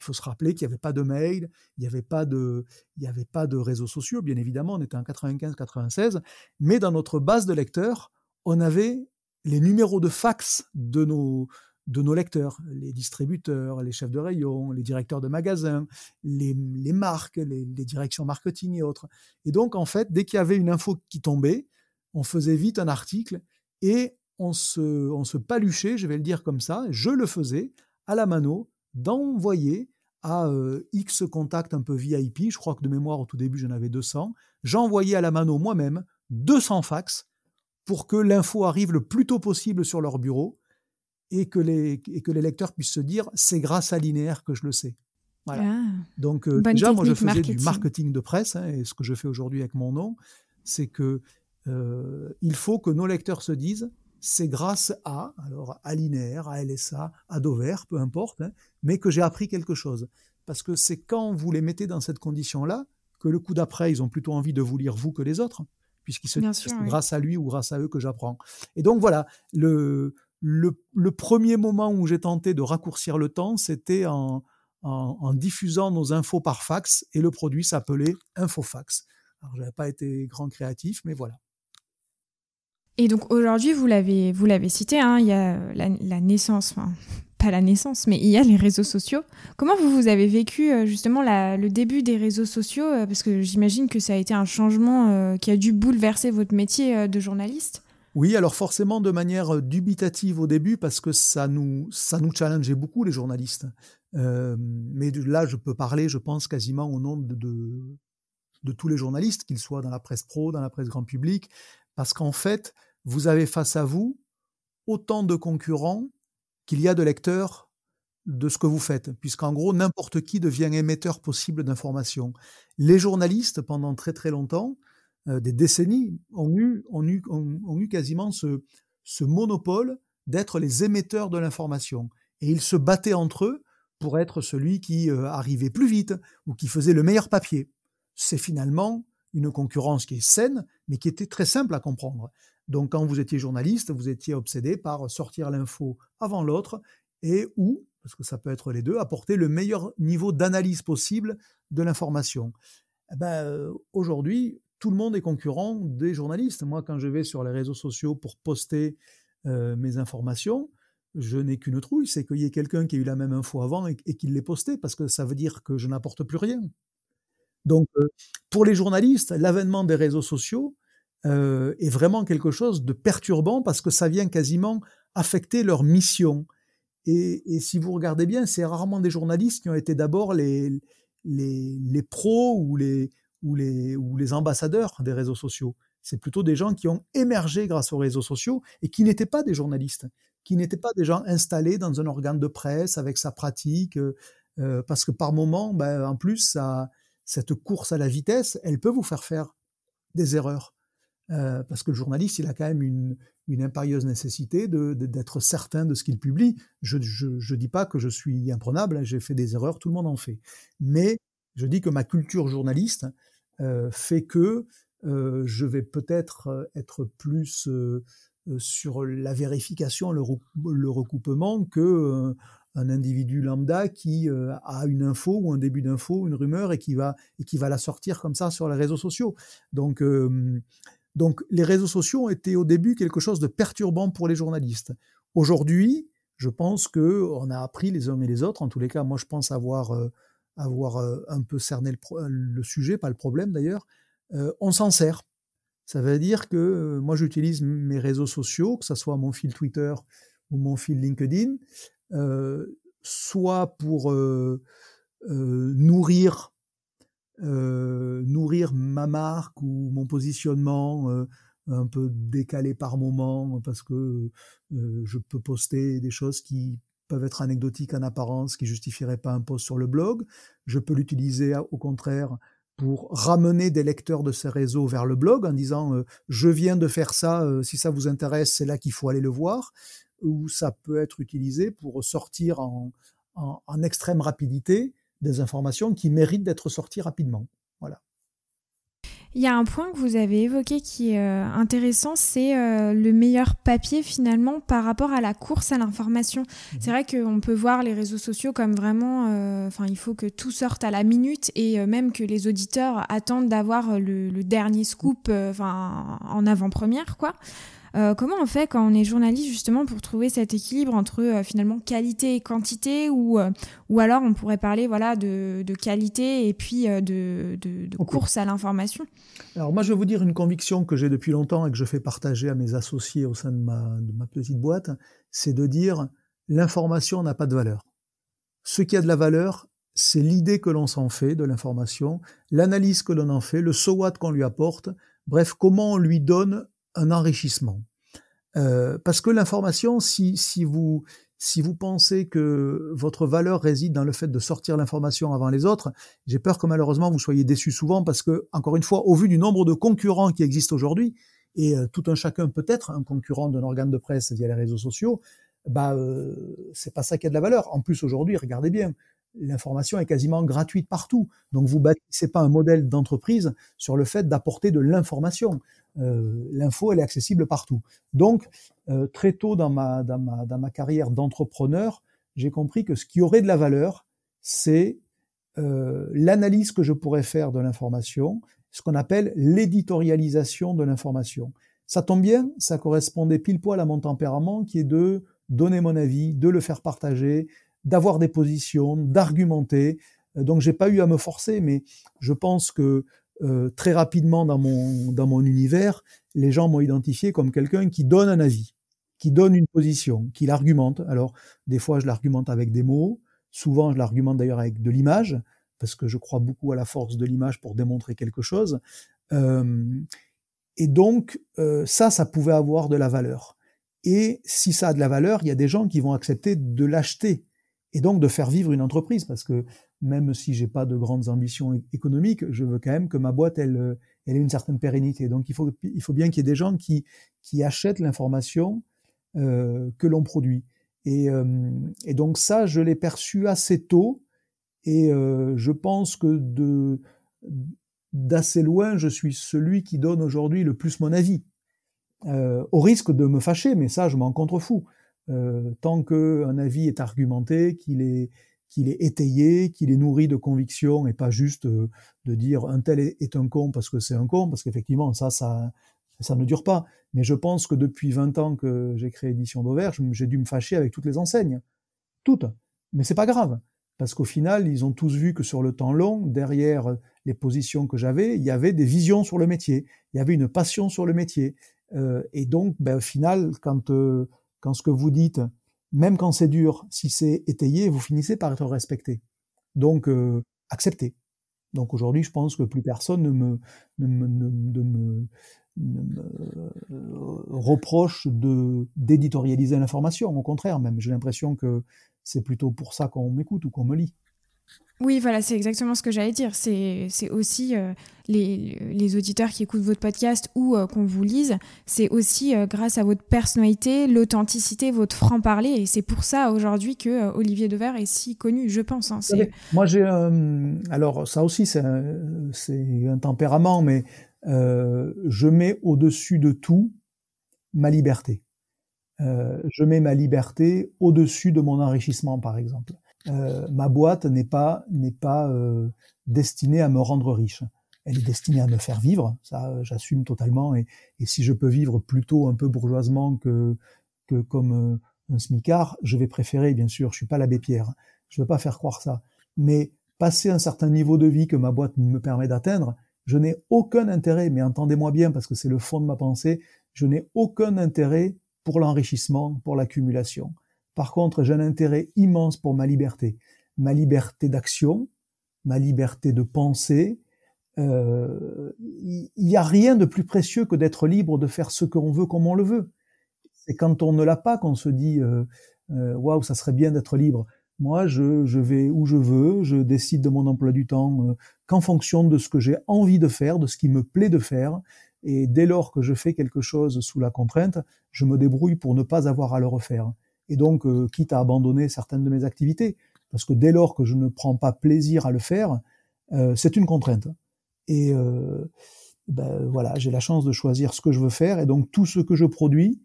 il faut se rappeler qu'il n'y avait pas de mail, il n'y avait pas de, il y avait pas de réseaux sociaux, bien évidemment, on était en 95-96, mais dans notre base de lecteurs, on avait les numéros de fax de nos, de nos lecteurs, les distributeurs, les chefs de rayon, les directeurs de magasins, les, marques, les, directions marketing et autres. Et donc, en fait, dès qu'il y avait une info qui tombait, on faisait vite un article et on se, on se paluchait, je vais le dire comme ça, je le faisais à la mano d'envoyer à euh, X contacts un peu VIP, je crois que de mémoire au tout début j'en avais 200, j'envoyais à la mano moi-même 200 fax pour que l'info arrive le plus tôt possible sur leur bureau et que les, et que les lecteurs puissent se dire c'est grâce à Linéaire que je le sais. Voilà. Ah, Donc euh, déjà, moi je faisais du marketing de presse, hein, et ce que je fais aujourd'hui avec mon nom, c'est que euh, il faut que nos lecteurs se disent c'est grâce à, alors à Linéaire, à LSA, à Dover, peu importe, hein, mais que j'ai appris quelque chose. Parce que c'est quand vous les mettez dans cette condition-là que le coup d'après, ils ont plutôt envie de vous lire vous que les autres, puisqu'ils se disent c'est grâce à lui ou grâce à eux que j'apprends. Et donc voilà, le, le, premier moment où j'ai tenté de raccourcir le temps, c'était en, diffusant nos infos par fax et le produit s'appelait Infofax. Alors, je n'avais pas été grand créatif, mais voilà. Et donc aujourd'hui, vous l'avez, vous l'avez cité, hein, il y a la, naissance, enfin, pas la naissance, mais il y a les réseaux sociaux. Comment vous, vous avez vécu euh, justement le début des réseaux sociaux euh, Parce que j'imagine que ça a été un changement euh, qui a dû bouleverser votre métier de journaliste. Oui, alors forcément de manière euh, dubitative au début parce que ça nous, ça nous challengeait beaucoup les journalistes. Euh, mais là, je peux parler, je pense, quasiment au nom de, de, tous les journalistes, qu'ils soient dans la presse pro, dans la presse grand public, parce qu'en fait, vous avez face à vous autant de concurrents qu'il y a de lecteurs de ce que vous faites, puisqu'en gros, n'importe qui devient émetteur possible d'informations. Les journalistes, pendant très très longtemps, euh, des décennies, ont eu, quasiment ce, ce monopole d'être les émetteurs de l'information. Et ils se battaient entre eux pour être celui qui euh, arrivait plus vite ou qui faisait le meilleur papier. C'est finalement une concurrence qui est saine, mais qui était très simple à comprendre. Donc quand vous étiez journaliste, vous étiez obsédé par sortir l'info avant l'autre et ou, parce que ça peut être les deux, apporter le meilleur niveau d'analyse possible de l'information. Eh ben, euh, aujourd'hui, tout le monde est concurrent des journalistes. Moi, quand je vais sur les réseaux sociaux pour poster euh, mes informations, je n'ai qu'une trouille, c'est qu'il y ait quelqu'un qui a eu la même info avant et, et qui l'ait posté, parce que ça veut dire que je n'apporte plus rien. Donc, euh, pour les journalistes, l'avènement des réseaux sociaux euh, est vraiment quelque chose de perturbant parce que ça vient quasiment affecter leur mission. Et, si vous regardez bien, c'est rarement des journalistes qui ont été d'abord les, pros ou les, ou, les, ou les ambassadeurs des réseaux sociaux. C'est plutôt des gens qui ont émergé grâce aux réseaux sociaux et qui n'étaient pas des journalistes, qui n'étaient pas des gens installés dans un organe de presse avec sa pratique, euh, euh parce que par moment, ben, en plus, ça, cette course à la vitesse, elle peut vous faire faire des erreurs. Euh, parce que le journaliste, il a quand même une, une impérieuse nécessité d'être de, d'être certain de ce qu'il publie. Je ne dis pas que je suis imprenable, hein, j'ai fait des erreurs, tout le monde en fait. Mais je dis que ma culture journaliste euh, fait que euh, je vais peut-être euh, être plus sur la vérification, le, recoupement que un individu lambda qui a une info ou un début d'info, une rumeur et qui va et qui va la sortir comme ça sur les réseaux sociaux. Donc donc les réseaux sociaux été au début quelque chose de perturbant pour les journalistes. Aujourd'hui, je pense que on a appris les uns et les autres. En tous les cas, moi je pense avoir avoir un peu cerné le, sujet, pas le problème d'ailleurs. on s'en sert. Ça veut dire que moi j'utilise mes réseaux sociaux, que ce soit mon fil Twitter ou mon fil LinkedIn, soit pour nourrir nourrir ma marque ou mon positionnement un peu décalé par moment parce que je peux poster des choses qui peuvent être anecdotiques en apparence, qui justifieraient pas un post sur le blog. Je peux l'utiliser au contraire pour ramener des lecteurs de ces réseaux vers le blog en disant je viens de faire ça, si ça vous intéresse, c'est là qu'il faut aller le voir où ça peut être utilisé pour sortir en, en, en extrême rapidité des informations qui méritent d'être sorties rapidement. Voilà. Il y a un point que vous avez évoqué qui est euh, intéressant, c'est euh, le meilleur papier finalement par rapport à la course à l'information. Mmh. C'est vrai qu'on peut voir les réseaux sociaux comme vraiment, euh, enfin, il faut que tout sorte à la minute et euh, même que les auditeurs attendent d'avoir le, le, dernier scoop, euh, enfin, en avant-première, quoi. Euh, comment on fait quand on est journaliste justement pour trouver cet équilibre entre euh, finalement qualité et quantité ou, euh, ou alors on pourrait parler voilà, de, de qualité et puis de, de, course à l'information? Alors moi je vais vous dire une conviction que j'ai depuis longtemps et que je fais partager à mes associés au sein de ma, de ma petite boîte, c'est de dire l'information n'a pas de valeur. Ce qui a de la valeur, c'est l'idée que l'on s'en fait de l'information, l'analyse que l'on en fait, le so what qu'on lui apporte, bref, comment on lui donne un enrichissement. Euh, parce que l'information, si, si, vous, si vous pensez que votre valeur réside dans le fait de sortir l'information avant les autres, j'ai peur que malheureusement vous soyez déçu souvent parce que, encore une fois, au vu du nombre de concurrents qui existent aujourd'hui, et euh, tout un chacun peut être un concurrent d'un organe de presse via les réseaux sociaux, bah euh, c'est pas ça qui a de la valeur. En plus aujourd'hui, regardez bien, l'information est quasiment gratuite partout. Donc vous bâtissez pas un modèle d'entreprise sur le fait d'apporter de l'information. Euh, L'info, elle est accessible partout. Donc euh, très tôt dans ma, dans ma, dans ma carrière d'entrepreneur, j'ai compris que ce qui aurait de la valeur, c'est euh, l'analyse que je pourrais faire de l'information, ce qu'on appelle l'éditorialisation de l'information. Ça tombe bien, ça correspondait pile poil à mon tempérament qui est de donner mon avis, de le faire partager, d'avoir des positions, d'argumenter. Euh, donc j'ai pas eu à me forcer, mais je pense que euh, très rapidement dans mon dans mon univers, les gens m'ont identifié comme quelqu'un qui donne un avis, qui donne une position, qui l'argumente. Alors des fois je l'argumente avec des mots, souvent je l'argumente d'ailleurs avec de l'image, parce que je crois beaucoup à la force de l'image pour démontrer quelque chose. Euh, et donc euh, ça, ça pouvait avoir de la valeur. Et si ça a de la valeur, il y a des gens qui vont accepter de l'acheter et donc de faire vivre une entreprise parce que même si j'ai pas de grandes ambitions économiques, je veux quand même que ma boîte elle, elle ait une certaine pérennité. Donc il faut il faut bien qu'il y ait des gens qui qui achètent l'information euh, que l'on produit. Et, euh, et, donc ça, je l'ai perçu assez tôt et euh, je pense que de d'assez loin, je suis celui qui donne aujourd'hui le plus mon avis. Euh, au risque de me fâcher, mais ça, je m'en contrefous. Euh, tant qu'un avis est argumenté, qu'il est, qu'il est étayé, qu'il est nourri de convictions et pas juste euh, de dire un tel est, un con parce que c'est un con, parce qu'effectivement, ça, ça, ça ne dure pas. Mais je pense que depuis 20 ans que j'ai créé Édition d'Auvergne, j'ai dû me fâcher avec toutes les enseignes. Toutes. Mais c'est pas grave. Parce qu'au final, ils ont tous vu que sur le temps long, derrière les positions que j'avais, il y avait des visions sur le métier. Il y avait une passion sur le métier. Euh, et donc, ben, au final, quand, euh, quand ce que vous dites, même quand c'est dur, si c'est étayé, vous finissez par être respecté. Donc, euh, acceptez. Donc aujourd'hui, je pense que plus personne ne me, ne me, ne, me, reproche de d'éditorialiser l'information. Au contraire, même, j'ai l'impression que c'est plutôt pour ça qu'on m'écoute ou qu'on me lit. Oui, voilà, c'est exactement ce que j'allais dire. C'est aussi euh, les, auditeurs qui écoutent votre podcast ou euh, qu'on vous lise, c'est aussi euh, grâce à votre personnalité, l'authenticité, votre franc-parler. Et c'est pour ça aujourd'hui que Olivier Dever est si connu, je pense. Hein, Moi, j'ai. alors, ça aussi, c'est un, tempérament, mais je mets au-dessus de tout ma liberté. je mets ma liberté au-dessus de mon enrichissement, par exemple. Euh, ma boîte n'est pas n'est pas euh, destinée à me rendre riche. Elle est destinée à me faire vivre, ça j'assume totalement. Et, si je peux vivre plutôt un peu bourgeoisement que que comme euh, un smicard, je vais préférer, bien sûr. Je suis pas l'abbé Pierre, je veux pas faire croire ça. Mais passer un certain niveau de vie que ma boîte me permet d'atteindre, je n'ai aucun intérêt, mais entendez-moi bien parce que c'est le fond de ma pensée, je n'ai aucun intérêt pour l'enrichissement, pour l'accumulation. Par contre, j'ai un intérêt immense pour ma liberté, ma liberté d'action, ma liberté de penser. Euh, il n'y a rien de plus précieux que d'être libre de faire ce qu'on veut comme on le veut. C'est quand on ne l'a pas qu'on se dit euh, euh, waouh, ça serait bien d'être libre. Moi, je, je, vais où je veux, je décide de mon emploi du temps qu'en fonction de ce que j'ai envie de faire, de ce qui me plaît de faire. Et dès lors que je fais quelque chose sous la contrainte, je me débrouille pour ne pas avoir à le refaire et donc euh, quitte à abandonner certaines de mes activités, parce que dès lors que je ne prends pas plaisir à le faire, euh, c'est une contrainte. Et euh, ben, voilà, j'ai la chance de choisir ce que je veux faire, et donc tout ce que je produis,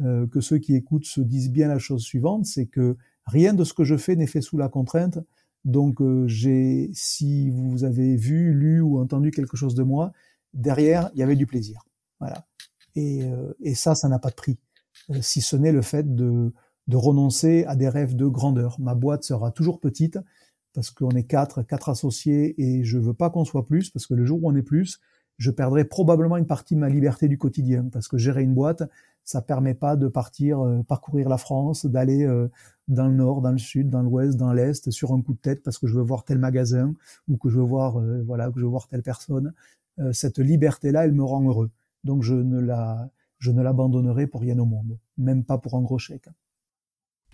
que ceux qui écoutent se disent bien la chose suivante, c'est que rien de ce que je fais n'est fait sous la contrainte. Donc j'ai, si vous avez vu, lu ou entendu quelque chose de moi, derrière il y avait du plaisir. Voilà. Et, et ça, ça n'a pas de prix, si ce n'est le fait de de renoncer à des rêves de grandeur. Ma boîte sera toujours petite parce qu'on est quatre, quatre associés et je veux pas qu'on soit plus parce que le jour où on est plus, je perdrai probablement une partie de ma liberté du quotidien parce que gérer une boîte, ça permet pas de partir euh, parcourir la France, d'aller euh, dans le nord, dans le sud, dans l'ouest, dans l'est sur un coup de tête parce que je veux voir tel magasin ou que je veux voir euh, voilà que je veux voir telle personne. cette liberté là, elle me rend heureux. Donc je ne la je ne l'abandonnerai pour rien au monde, même pas pour un gros chèque.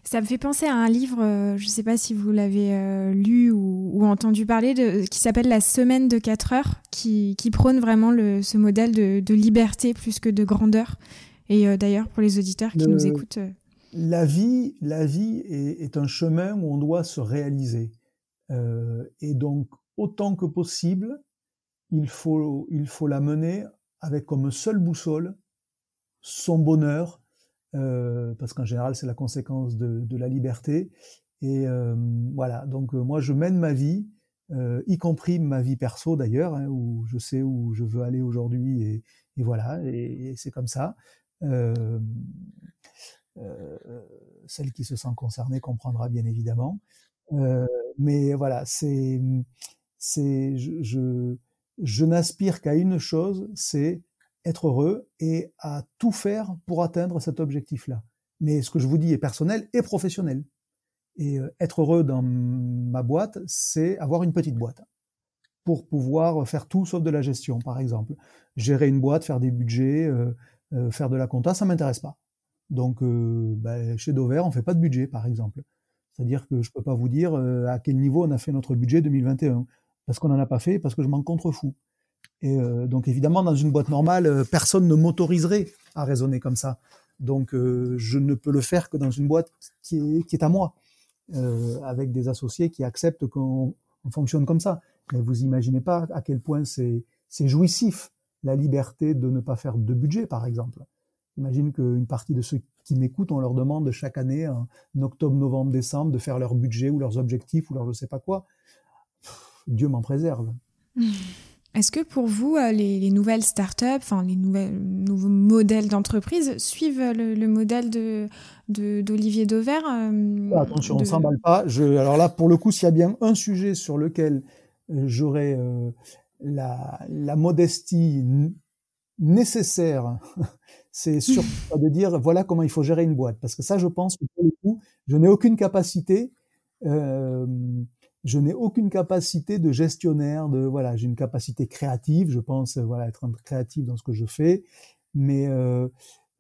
Ça me fait penser à un livre, euh, je ne sais pas si vous l'avez euh, lu ou, entendu parler, de, qui s'appelle La semaine de 4 heures, qui, prône vraiment le, ce modèle de, liberté plus que de grandeur. Et euh, d'ailleurs, pour les auditeurs qui nous écoutent. La vie, la vie est, est, un chemin où on doit se réaliser. et donc, autant que possible, il faut, il faut la mener avec comme seule boussole son bonheur, euh, parce qu'en général c'est la conséquence de, de, la liberté. Et euh, voilà, donc euh, moi je mène ma vie, y compris ma vie perso d'ailleurs, hein, où je sais où je veux aller aujourd'hui, et, et, voilà, et, c'est comme ça. celle qui se sent concernée comprendra bien évidemment. mais voilà, c'est, c'est, je, je, je n'aspire qu'à une chose, c'est être heureux et à tout faire pour atteindre cet objectif-là. Mais ce que je vous dis est personnel et professionnel. Et euh, être heureux dans ma boîte, c'est avoir une petite boîte pour pouvoir faire tout sauf de la gestion, par exemple. Gérer une boîte, faire des budgets, euh, euh, faire de la compta, ça m'intéresse pas. Donc, bah, chez Dover, on fait pas de budget, par exemple. C'est-à-dire que je peux pas vous dire à quel niveau on a fait notre budget 2021, parce qu'on n'en a pas fait, parce que je m'en contrefous. Et euh, donc évidemment, dans une boîte normale, euh, personne ne m'autoriserait à raisonner comme ça. Donc euh, je ne peux le faire que dans une boîte qui est, qui est à moi, avec des associés qui acceptent qu'on fonctionne comme ça. Mais vous imaginez pas à quel point c'est jouissif la liberté de ne pas faire de budget, par exemple. Imagine qu'une partie de ceux qui m'écoutent, on leur demande chaque année, en octobre, novembre, décembre, de faire leur budget ou leurs objectifs ou leur je sais pas quoi. Dieu m'en préserve. Est-ce que pour vous, euh, les, nouvelles startups, enfin les nouvelles, nouveaux modèles d'entreprise suivent le, modèle de d'Olivier Dauvert euh, Attention, on s'emballe pas. Je, alors là, pour le coup, s'il y a bien un sujet sur lequel euh, j'aurais la, la, modestie nécessaire, c'est surtout de dire voilà comment il faut gérer une boîte. Parce que ça, je pense que pour le coup, je n'ai aucune capacité. Euh, je n'ai aucune capacité de gestionnaire, de voilà, j'ai une capacité créative, je pense voilà être créatif dans ce que je fais, mais euh,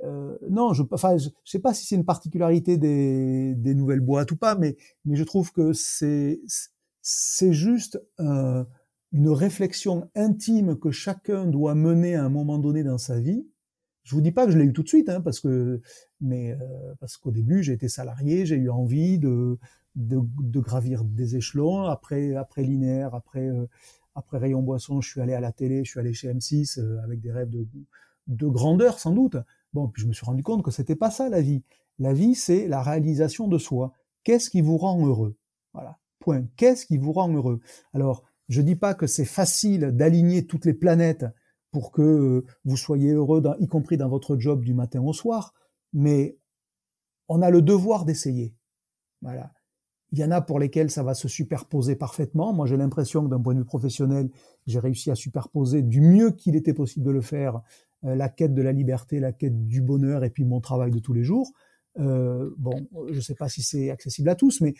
euh, non, je, enfin, je, sais pas si c'est une particularité des, des, nouvelles boîtes ou pas, mais mais je trouve que c'est c'est juste euh, une réflexion intime que chacun doit mener à un moment donné dans sa vie. Je vous dis pas que je l'ai eu tout de suite, hein, parce que mais euh, parce qu'au début j'ai été salarié, j'ai eu envie de de, gravir des échelons. Après, après linéaire, après, euh, après rayon boisson, je suis allé à la télé, je suis allé chez M6 euh, avec des rêves de, de grandeur sans doute. Bon, puis je me suis rendu compte que c'était pas ça la vie. La vie, c'est la réalisation de soi. Qu'est-ce qui vous rend heureux? Voilà. Point. Qu'est-ce qui vous rend heureux? Alors, je dis pas que c'est facile d'aligner toutes les planètes pour que euh, vous soyez heureux, y compris dans votre job du matin au soir, mais on a le devoir d'essayer. Voilà. Il y en a pour lesquels ça va se superposer parfaitement. Moi, j'ai l'impression que d'un point de vue professionnel, j'ai réussi à superposer du mieux qu'il était possible de le faire euh, la quête de la liberté, la quête du bonheur et puis mon travail de tous les jours. Euh, bon, je ne sais pas si c'est accessible à tous, mais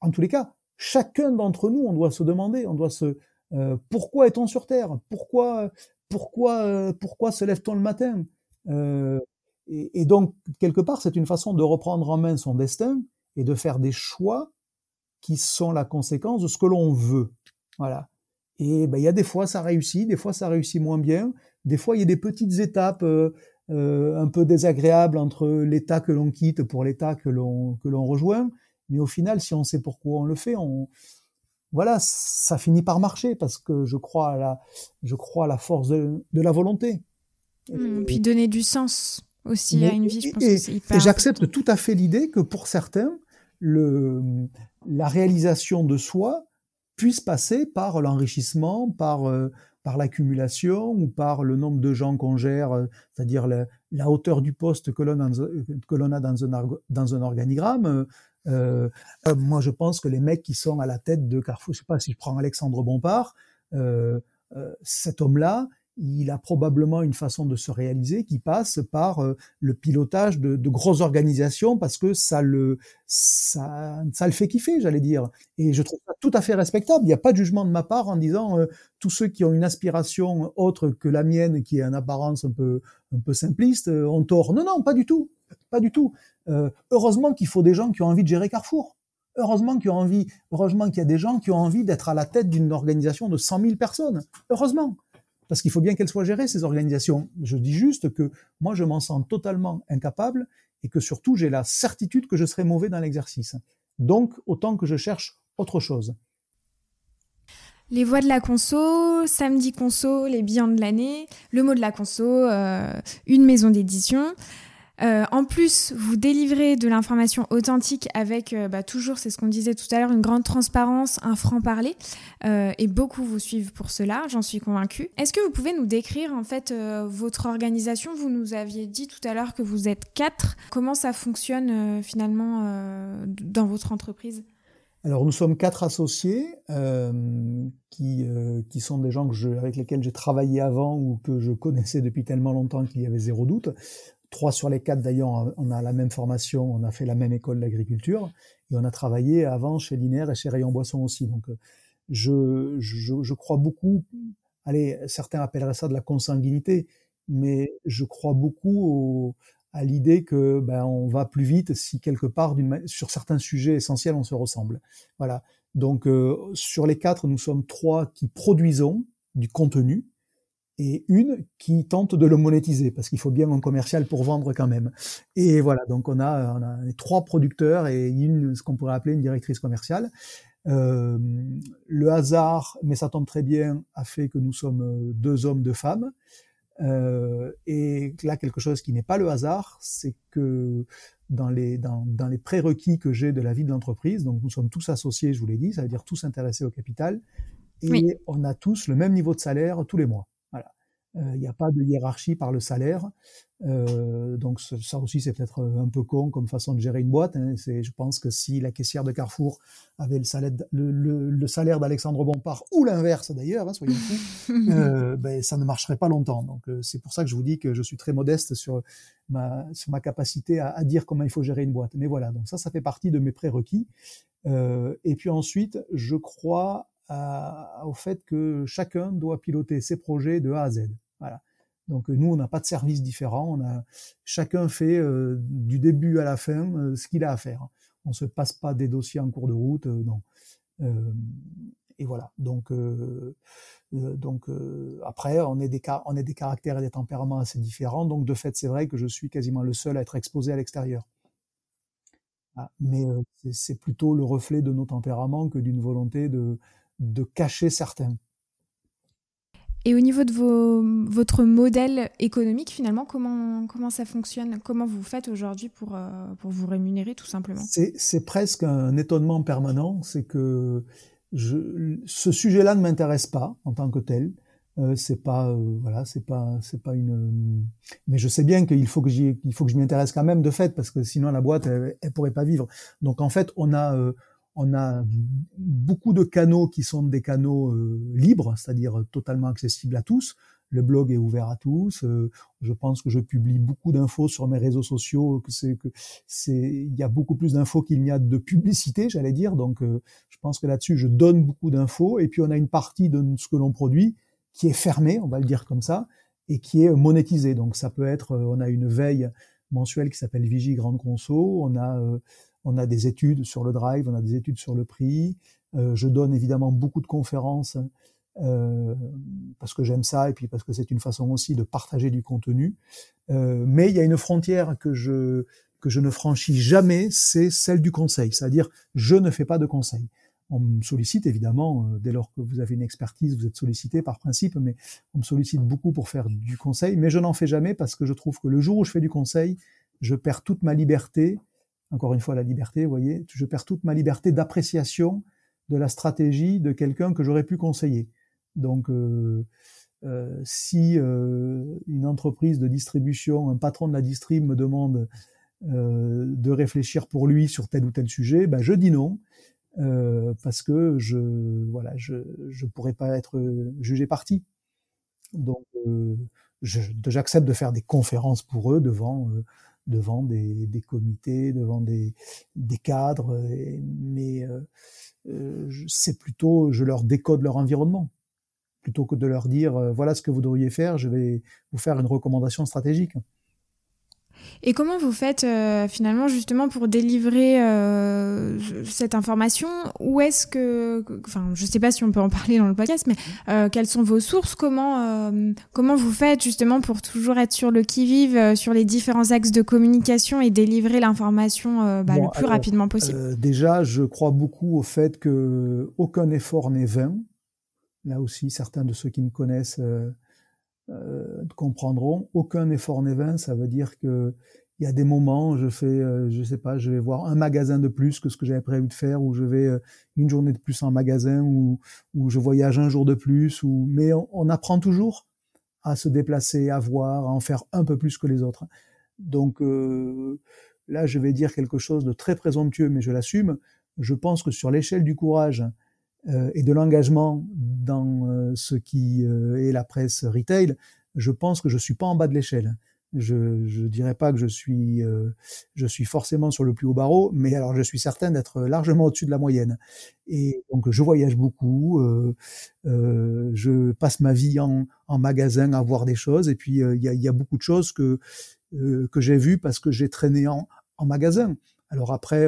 en tous les cas, chacun d'entre nous, on doit se demander, on doit se euh, pourquoi est-on sur Terre? Pourquoi pourquoi euh, pourquoi se lève-t-on le matin euh, et, donc quelque part, c'est une façon de reprendre en main son destin et de faire des choix qui sont la conséquence de ce que l'on veut. Voilà. Et ben, il y a des fois ça réussit, des fois ça réussit moins bien, des fois il y a des petites étapes euh, un peu désagréables entre l'état que l'on quitte pour l'état que l'on que l'on rejoint, mais au final, si on sait pourquoi on le fait, on voilà, ça finit par marcher parce que je crois à la je crois à la force de, de la volonté. Mmh, puis donner du sens aussi à une vie, je pense et, que c'est hyper. Et j'accepte tout à fait l'idée que pour certains, le, la réalisation de soi puisse passer par l'enrichissement, par, euh, par l'accumulation ou par le nombre de gens qu'on gère, euh, c'est-à-dire la, la, hauteur du poste que l'on a, dans un, organigramme. Euh, moi, je pense que les mecs qui sont à la tête de Carrefour, je sais pas si je prends Alexandre Bompard, cet homme-là, il a probablement une façon de se réaliser qui passe par euh, le pilotage de, de, grosses organisations parce que ça le ça, ça le fait kiffer, j'allais dire. Et je trouve ça tout à fait respectable. Il n'y a pas de jugement de ma part en disant euh, tous ceux qui ont une aspiration autre que la mienne, qui est en apparence un peu un peu simpliste, euh, ont tort. Non, non, pas du tout, pas du tout. heureusement qu'il faut des gens qui ont envie de gérer Carrefour. Heureusement qu'il y a envie, heureusement qu'il y a des gens qui ont envie d'être à la tête d'une organisation de 100 000 personnes. Heureusement parce qu'il faut bien qu'elles soient gérées, ces organisations. Je dis juste que moi, je m'en sens totalement incapable et que surtout, j'ai la certitude que je serai mauvais dans l'exercice. Donc, autant que je cherche autre chose. Les voix de la conso, samedi conso, les bilans de l'année, le mot de la conso, euh, une maison d'édition. Euh, en plus, vous délivrez de l'information authentique avec euh, bah, toujours, c'est ce qu'on disait tout à l'heure, une grande transparence, un franc-parler. Euh, et beaucoup vous suivent pour cela, j'en suis convaincue. Est-ce que vous pouvez nous décrire en fait votre organisation? Vous nous aviez dit tout à l'heure que vous êtes quatre. Comment ça fonctionne finalement dans votre entreprise? Alors nous sommes quatre associés qui, qui sont des gens avec lesquels j'ai travaillé avant ou que je connaissais depuis tellement longtemps qu'il y avait zéro doute. Trois sur les quatre, d'ailleurs, on a la même formation, on a fait la même école d'agriculture, et on a travaillé avant chez Linéaire et chez Rayon Boisson aussi. Donc, euh, je, je, je crois beaucoup, allez, certains appelleraient ça de la consanguinité, mais je crois beaucoup au, à l'idée que ben, on va plus vite si quelque part, sur certains sujets essentiels, on se ressemble. Voilà. Donc, euh, sur les quatre, nous sommes trois qui produisons du contenu, et une qui tente de le monétiser parce qu'il faut bien un commercial pour vendre quand même. Et voilà, donc on a, on a trois producteurs et une ce qu'on pourrait appeler une directrice commerciale. le hasard, mais ça tombe très bien, a fait que nous sommes deux hommes, deux femmes. Euh, et là, quelque chose qui n'est pas le hasard, c'est que dans les, dans, dans les prérequis que j'ai de la vie de l'entreprise, donc nous sommes tous associés, je vous l'ai dit, ça veut dire tous intéressés au capital, et on a tous le même niveau de salaire tous les mois. Euh, il n'y a pas de hiérarchie par le salaire. Euh, donc ça aussi c'est peut-être un peu con comme façon de gérer une boîte. Hein. Je pense que si la caissière de Carrefour avait le salaire, le, le, salaire d'Alexandre Bompard ou l'inverse d'ailleurs, hein, soyons fous, euh, ben, ça ne marcherait pas longtemps. Donc euh, c'est pour ça que je vous dis que je suis très modeste sur ma, sur ma capacité à, à dire comment il faut gérer une boîte. Mais voilà, donc ça, ça fait partie de mes prérequis. Et puis ensuite, je crois à, au fait que chacun doit piloter ses projets de A à Z. Voilà. Donc nous, on n'a pas de service différent. On a chacun fait euh, du début à la fin euh, ce qu'il a à faire. On se passe pas des dossiers en cours de route, euh, et voilà. Donc donc après, on est des caractères et des tempéraments assez différents. Donc de fait, c'est vrai que je suis quasiment le seul à être exposé à l'extérieur. Ah, mais c'est plutôt le reflet de nos tempéraments que d'une volonté de cacher certains. Et au niveau de votre modèle économique, finalement, comment, ça fonctionne? Comment vous faites aujourd'hui pour, euh, vous rémunérer, tout simplement? C'est presque un étonnement permanent. C'est que ce sujet-là ne m'intéresse pas en tant que tel. Euh, c'est pas euh, voilà c'est pas c'est pas une mais je sais bien qu'il faut que je m'y intéresse quand même de fait parce que sinon la boîte elle, elle pourrait pas vivre donc en fait on a on a beaucoup de canaux qui sont des canaux euh, libres, c'est-à-dire totalement accessibles à tous. Le blog est ouvert à tous. Euh, je pense que je publie beaucoup d'infos sur mes réseaux sociaux. C'est que c'est il y a beaucoup plus d'infos qu'il n'y a de publicité, j'allais dire. Donc, euh, je pense que là-dessus, je donne beaucoup d'infos. Et puis, on a une partie de ce que l'on produit qui est fermée, on va le dire comme ça, et qui est monétisée. Donc, ça peut être, on a une veille mensuelle qui s'appelle Vigie Grande Conso. On a on a des études sur le drive, on a des études sur le prix. Euh, je donne évidemment beaucoup de conférences euh, parce que j'aime ça et puis parce que c'est une façon aussi de partager du contenu. Euh, mais il y a une frontière que je que je ne franchis jamais, c'est celle du conseil, c'est-à-dire je ne fais pas de conseil. On me sollicite évidemment, dès lors que vous avez une expertise, vous êtes sollicité par principe, mais on me sollicite beaucoup pour faire du conseil, mais je n'en fais jamais parce que je trouve que le jour où je fais du conseil, je perds toute ma liberté encore une fois la liberté, vous voyez, je perds toute ma liberté d'appréciation de la stratégie de quelqu'un que j'aurais pu conseiller. Donc, euh, euh, si euh, une entreprise de distribution, un patron de la distrib me demande de réfléchir pour lui sur tel ou tel sujet, ben je dis non parce que je voilà, je je pourrais pas être jugé parti. Donc, j'accepte de faire des conférences pour eux devant devant des, comités, devant des, des cadres, mais euh, euh, c'est plutôt, je leur décode leur environnement, plutôt que de leur dire, euh, voilà ce que vous devriez faire, je vais vous faire une recommandation stratégique. Et comment vous faites euh, finalement justement pour délivrer euh, cette information? Où est-ce que, enfin, je ne sais pas si on peut en parler dans le podcast, mais euh, quelles sont vos sources? Comment comment vous faites justement pour toujours être sur le qui-vive sur les différents axes de communication et délivrer l'information bah, le plus rapidement possible? Déjà, je crois beaucoup au fait que aucun effort n'est vain. Là aussi, certains de ceux qui me connaissent euh, comprendront. Aucun effort n'est vain, ça veut dire que il y a des moments, je fais, euh, je sais pas, je vais voir un magasin de plus que ce que j'avais prévu de faire, ou je vais euh, une journée de plus en magasin, ou, ou je voyage un jour de plus, ou mais on, apprend toujours à se déplacer, à voir, à en faire un peu plus que les autres. Donc euh, là, je vais dire quelque chose de très présomptueux, mais je l'assume. Je pense que sur l'échelle du courage, et de l'engagement dans euh, ce qui euh, est la presse retail, je pense que je suis pas en bas de l'échelle. Je ne dirais pas que je suis, je suis forcément sur le plus haut barreau, mais alors je suis certain d'être largement au-dessus de la moyenne. Et donc je voyage beaucoup, je passe ma vie en, magasin à voir des choses, et puis il y a, y, a, beaucoup de choses que que j'ai vues parce que j'ai traîné en, en magasin. Alors après,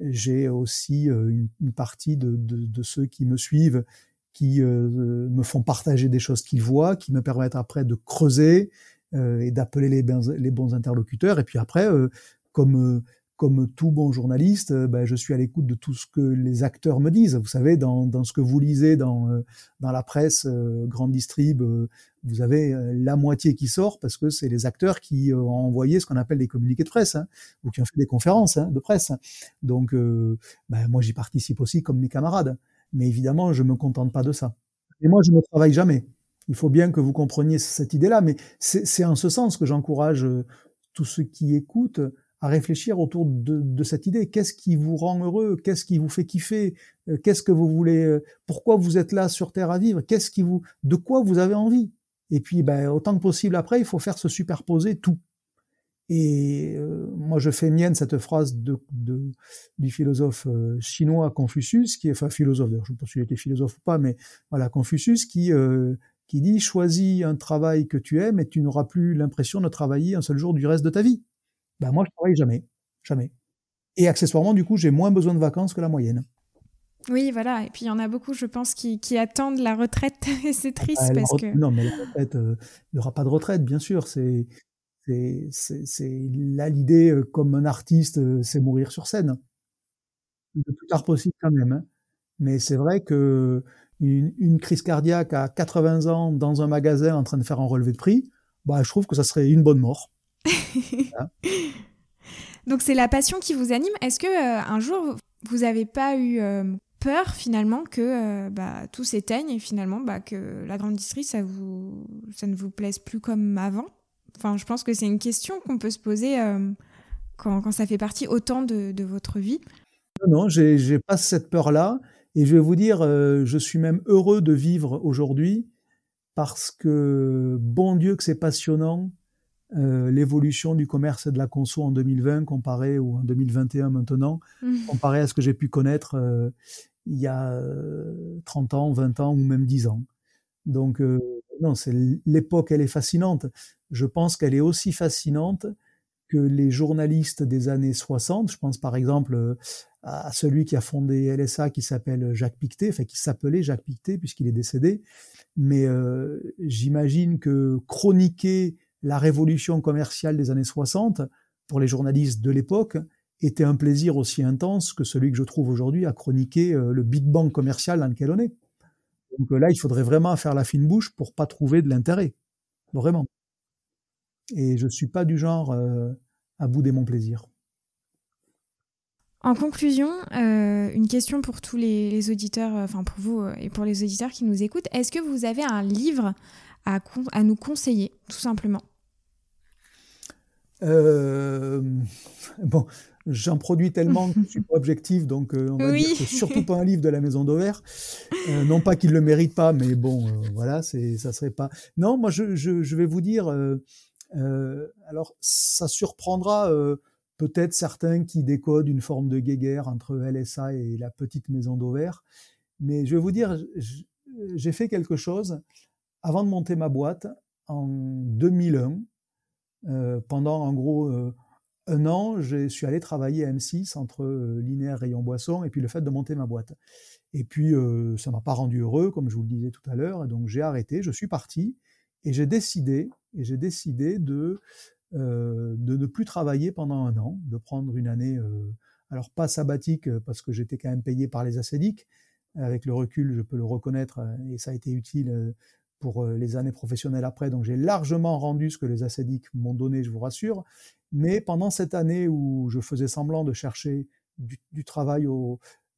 j'ai aussi euh, une, partie de, ceux qui me suivent qui euh, me font partager des choses qu'ils voient, qui me permettent après de creuser euh, et d'appeler les, les, bons interlocuteurs. Et puis après, comme comme tout bon journaliste, ben, je suis à l'écoute de tout ce que les acteurs me disent. Vous savez, dans, dans ce que vous lisez dans, dans la presse, grande distrib, vous avez la moitié qui sort parce que c'est les acteurs qui ont envoyé ce qu'on appelle des communiqués de presse hein, ou qui ont fait des conférences hein, de presse. Donc, ben, moi, j'y participe aussi comme mes camarades. Mais évidemment, je me contente pas de ça. Et moi, je ne travaille jamais. Il faut bien que vous compreniez cette idée-là, mais c'est en ce sens que j'encourage tous ceux qui écoutent à réfléchir autour de, cette idée. Qu'est-ce qui vous rend heureux? Qu'est-ce qui vous fait kiffer? Euh, Qu'est-ce que vous voulez euh, Pourquoi vous êtes là sur Terre à vivre? Qu'est-ce qui vous De quoi vous avez envie? Et puis, ben, autant que possible après, il faut faire se superposer tout. Et euh, moi, je fais mienne cette phrase de, du philosophe chinois Confucius, qui est enfin philosophe. Je ne sais pas s'il était philosophe ou pas, mais voilà Confucius qui qui dit choisis un travail que tu aimes et tu n'auras plus l'impression de travailler un seul jour du reste de ta vie. Ben moi, je travaille jamais, jamais. Et accessoirement, du coup, j'ai moins besoin de vacances que la moyenne. Oui, voilà. Et puis il y en a beaucoup, je pense, qui, attendent la retraite. et c'est ah triste bah, parce que. Non, mais la retraite, euh, il n'y aura pas de retraite, bien sûr. C'est, c'est, là l'idée, euh, comme un artiste, euh, c'est mourir sur scène. Le plus tard possible quand même. Hein. Mais c'est vrai que une, crise cardiaque à 80 ans dans un magasin en train de faire un relevé de prix, bah, je trouve que ça serait une bonne mort. Donc c'est la passion qui vous anime. Est-ce que euh, un jour vous n'avez pas eu euh, peur finalement que euh, bah, tout s'éteigne et finalement bah, que la grande distrie ça vous ça ne vous plaise plus comme avant? Enfin, je pense que c'est une question qu'on peut se poser quand, quand, ça fait partie autant de, de votre vie. Non, non, j'ai pas cette peur-là. Et je vais vous dire, je suis même heureux de vivre aujourd'hui parce que, bon Dieu, que c'est passionnant euh, l'évolution du commerce et de la conso en 2020 comparé ou en 2021 maintenant, mmh. comparé à ce que j'ai pu connaître euh, il y a 30 euh, ans, 20 ans ou même 10 ans. Donc non, c'est l'époque, elle est fascinante. Je pense qu'elle est aussi fascinante que les journalistes des années 60. Je pense par exemple à celui qui a fondé LSA qui s'appelle Jacques Pictet, enfin qui s'appelait Jacques Pictet puisqu'il est décédé. Mais j'imagine que chroniquer la révolution commerciale des années 60, pour les journalistes de l'époque, était un plaisir aussi intense que celui que je trouve aujourd'hui à chroniquer euh, le Big Bang commercial dans lequel on est. Donc euh, là, il faudrait vraiment faire la fine bouche pour pas trouver de l'intérêt. Vraiment. Et je suis pas du genre euh, à bouder mon plaisir. En conclusion, une question pour tous les, auditeurs, enfin pour vous et pour les auditeurs qui nous écoutent. Est-ce que vous avez un livre à, nous conseiller, tout simplement euh, bon, j'en produis tellement que je suis pas objectif, donc euh, on va dire que surtout pas un livre de la Maison d'Auvert. Euh, non pas qu'il le mérite pas, mais bon, voilà, c'est ça serait pas. Non, moi je, je, vais vous dire, alors ça surprendra peut-être certains qui décodent une forme de guéguerre entre LSA et la petite Maison d'Auvert, mais je vais vous dire, j'ai fait quelque chose avant de monter ma boîte, en 2001, euh, pendant en gros euh, un an, je suis allé travailler à M6 entre euh, linéaire rayon boisson et puis le fait de monter ma boîte. Et puis ça m'a pas rendu heureux, comme je vous le disais tout à l'heure, donc j'ai arrêté, je suis parti et j'ai décidé et j'ai décidé de de ne plus travailler pendant un an, de prendre une année, alors pas sabbatique parce que j'étais quand même payé par les acédiques. Avec le recul, je peux le reconnaître et ça a été utile pour euh, les années professionnelles après. Donc j'ai largement rendu ce que les acédiques m'ont donné, je vous rassure. Mais pendant cette année où je faisais semblant de chercher du, travail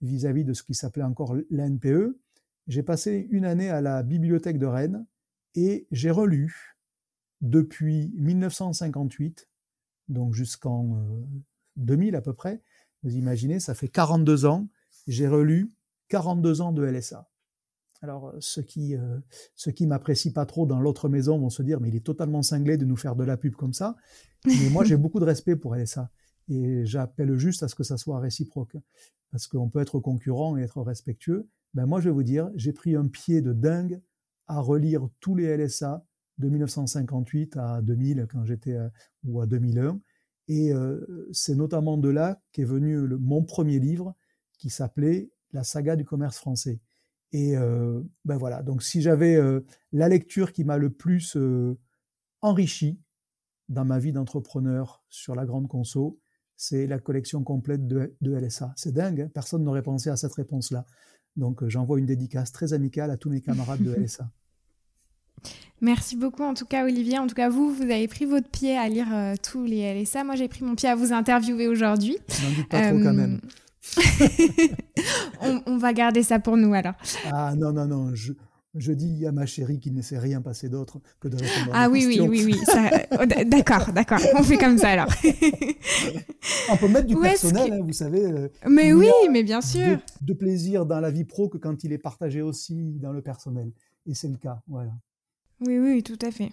vis-à-vis de ce qui s'appelait encore l'NPE, j'ai passé une année à la bibliothèque de Rennes et j'ai relu depuis 1958, donc jusqu'en 2000 euh, à peu près. Vous imaginez, ça fait 42 ans. J'ai relu 42 ans de LSA. Alors, euh, ceux qui, euh, ceux qui m'apprécient pas trop dans l'autre maison vont se dire, mais il est totalement cinglé de nous faire de la pub comme ça. Mais moi, j'ai beaucoup de respect pour LSA. Et j'appelle juste à ce que ça soit réciproque. Parce qu'on peut être concurrent et être respectueux. Ben, moi, je vais vous dire, j'ai pris un pied de dingue à relire tous les LSA de 1958 à 2000, quand j'étais, ou à 2001. Et euh, c'est notamment de là qu'est venu mon premier livre qui s'appelait La saga du commerce français et euh, ben voilà, donc si j'avais euh, la lecture qui m'a le plus euh, enrichi dans ma vie d'entrepreneur sur la grande conso, c'est la collection complète de, LSA. C'est dingue, hein. personne n'aurait pensé à cette réponse-là. Donc j'envoie une dédicace très amicale à tous mes camarades de LSA. Merci beaucoup en tout cas Olivier. En tout cas vous, vous avez pris votre pied à lire euh, tous les LSA. Moi j'ai pris mon pied à vous interviewer aujourd'hui. N'en dites pas trop quand même. on, on, va garder ça pour nous alors. Ah non, non, non. Je, je dis à ma chérie qu'il ne s'est rien passé d'autre que de répondre à Ah oui, oui, oui, oui, oh, d'accord, d'accord. On fait comme ça alors. On peut mettre du personnel, hein, vous savez. Euh, mais oui, mais bien sûr. De, plaisir dans la vie pro que quand il est partagé aussi dans le personnel. Et c'est le cas, voilà. Oui, oui, tout à fait.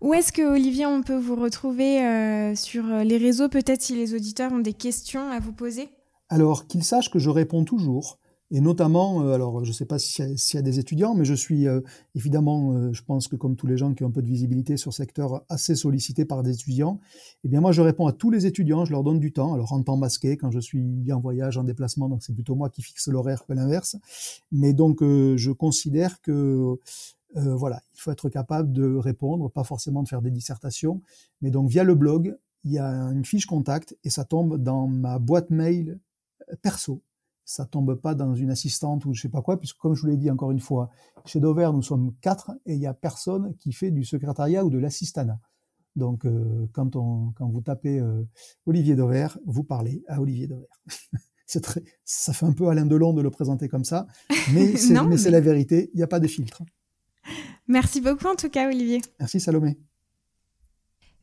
Où est-ce que, Olivier, on peut vous retrouver euh, sur les réseaux? Peut-être si les auditeurs ont des questions à vous poser Alors, qu'ils sachent que je réponds toujours. Et notamment, euh, alors je ne sais pas s'il y, a des étudiants, mais je suis euh, évidemment, euh, je pense que comme tous les gens qui ont un peu de visibilité sur secteur, assez sollicité par des étudiants. Eh bien moi, je réponds à tous les étudiants, je leur donne du temps, alors en temps masqué quand je suis en voyage, en déplacement, donc c'est plutôt moi qui fixe l'horaire que l'inverse. Mais donc je considère que voilà, il faut être capable de répondre, pas forcément de faire des dissertations, mais donc via le blog, il y a une fiche contact et ça tombe dans ma boîte mail perso ça tombe pas dans une assistante ou je sais pas quoi, puisque comme je vous l'ai dit encore une fois, chez Dover, nous sommes quatre et il y a personne qui fait du secrétariat ou de l'assistanat. Donc, euh, quand, on, quand vous tapez euh, Olivier Dover, vous parlez à Olivier Dover. c'est très, ça fait un peu Alain Delon de le présenter comme ça, mais c'est, mais c'est la vérité, il n'y a pas de filtre. Merci beaucoup en tout cas, Olivier. Merci Salomé.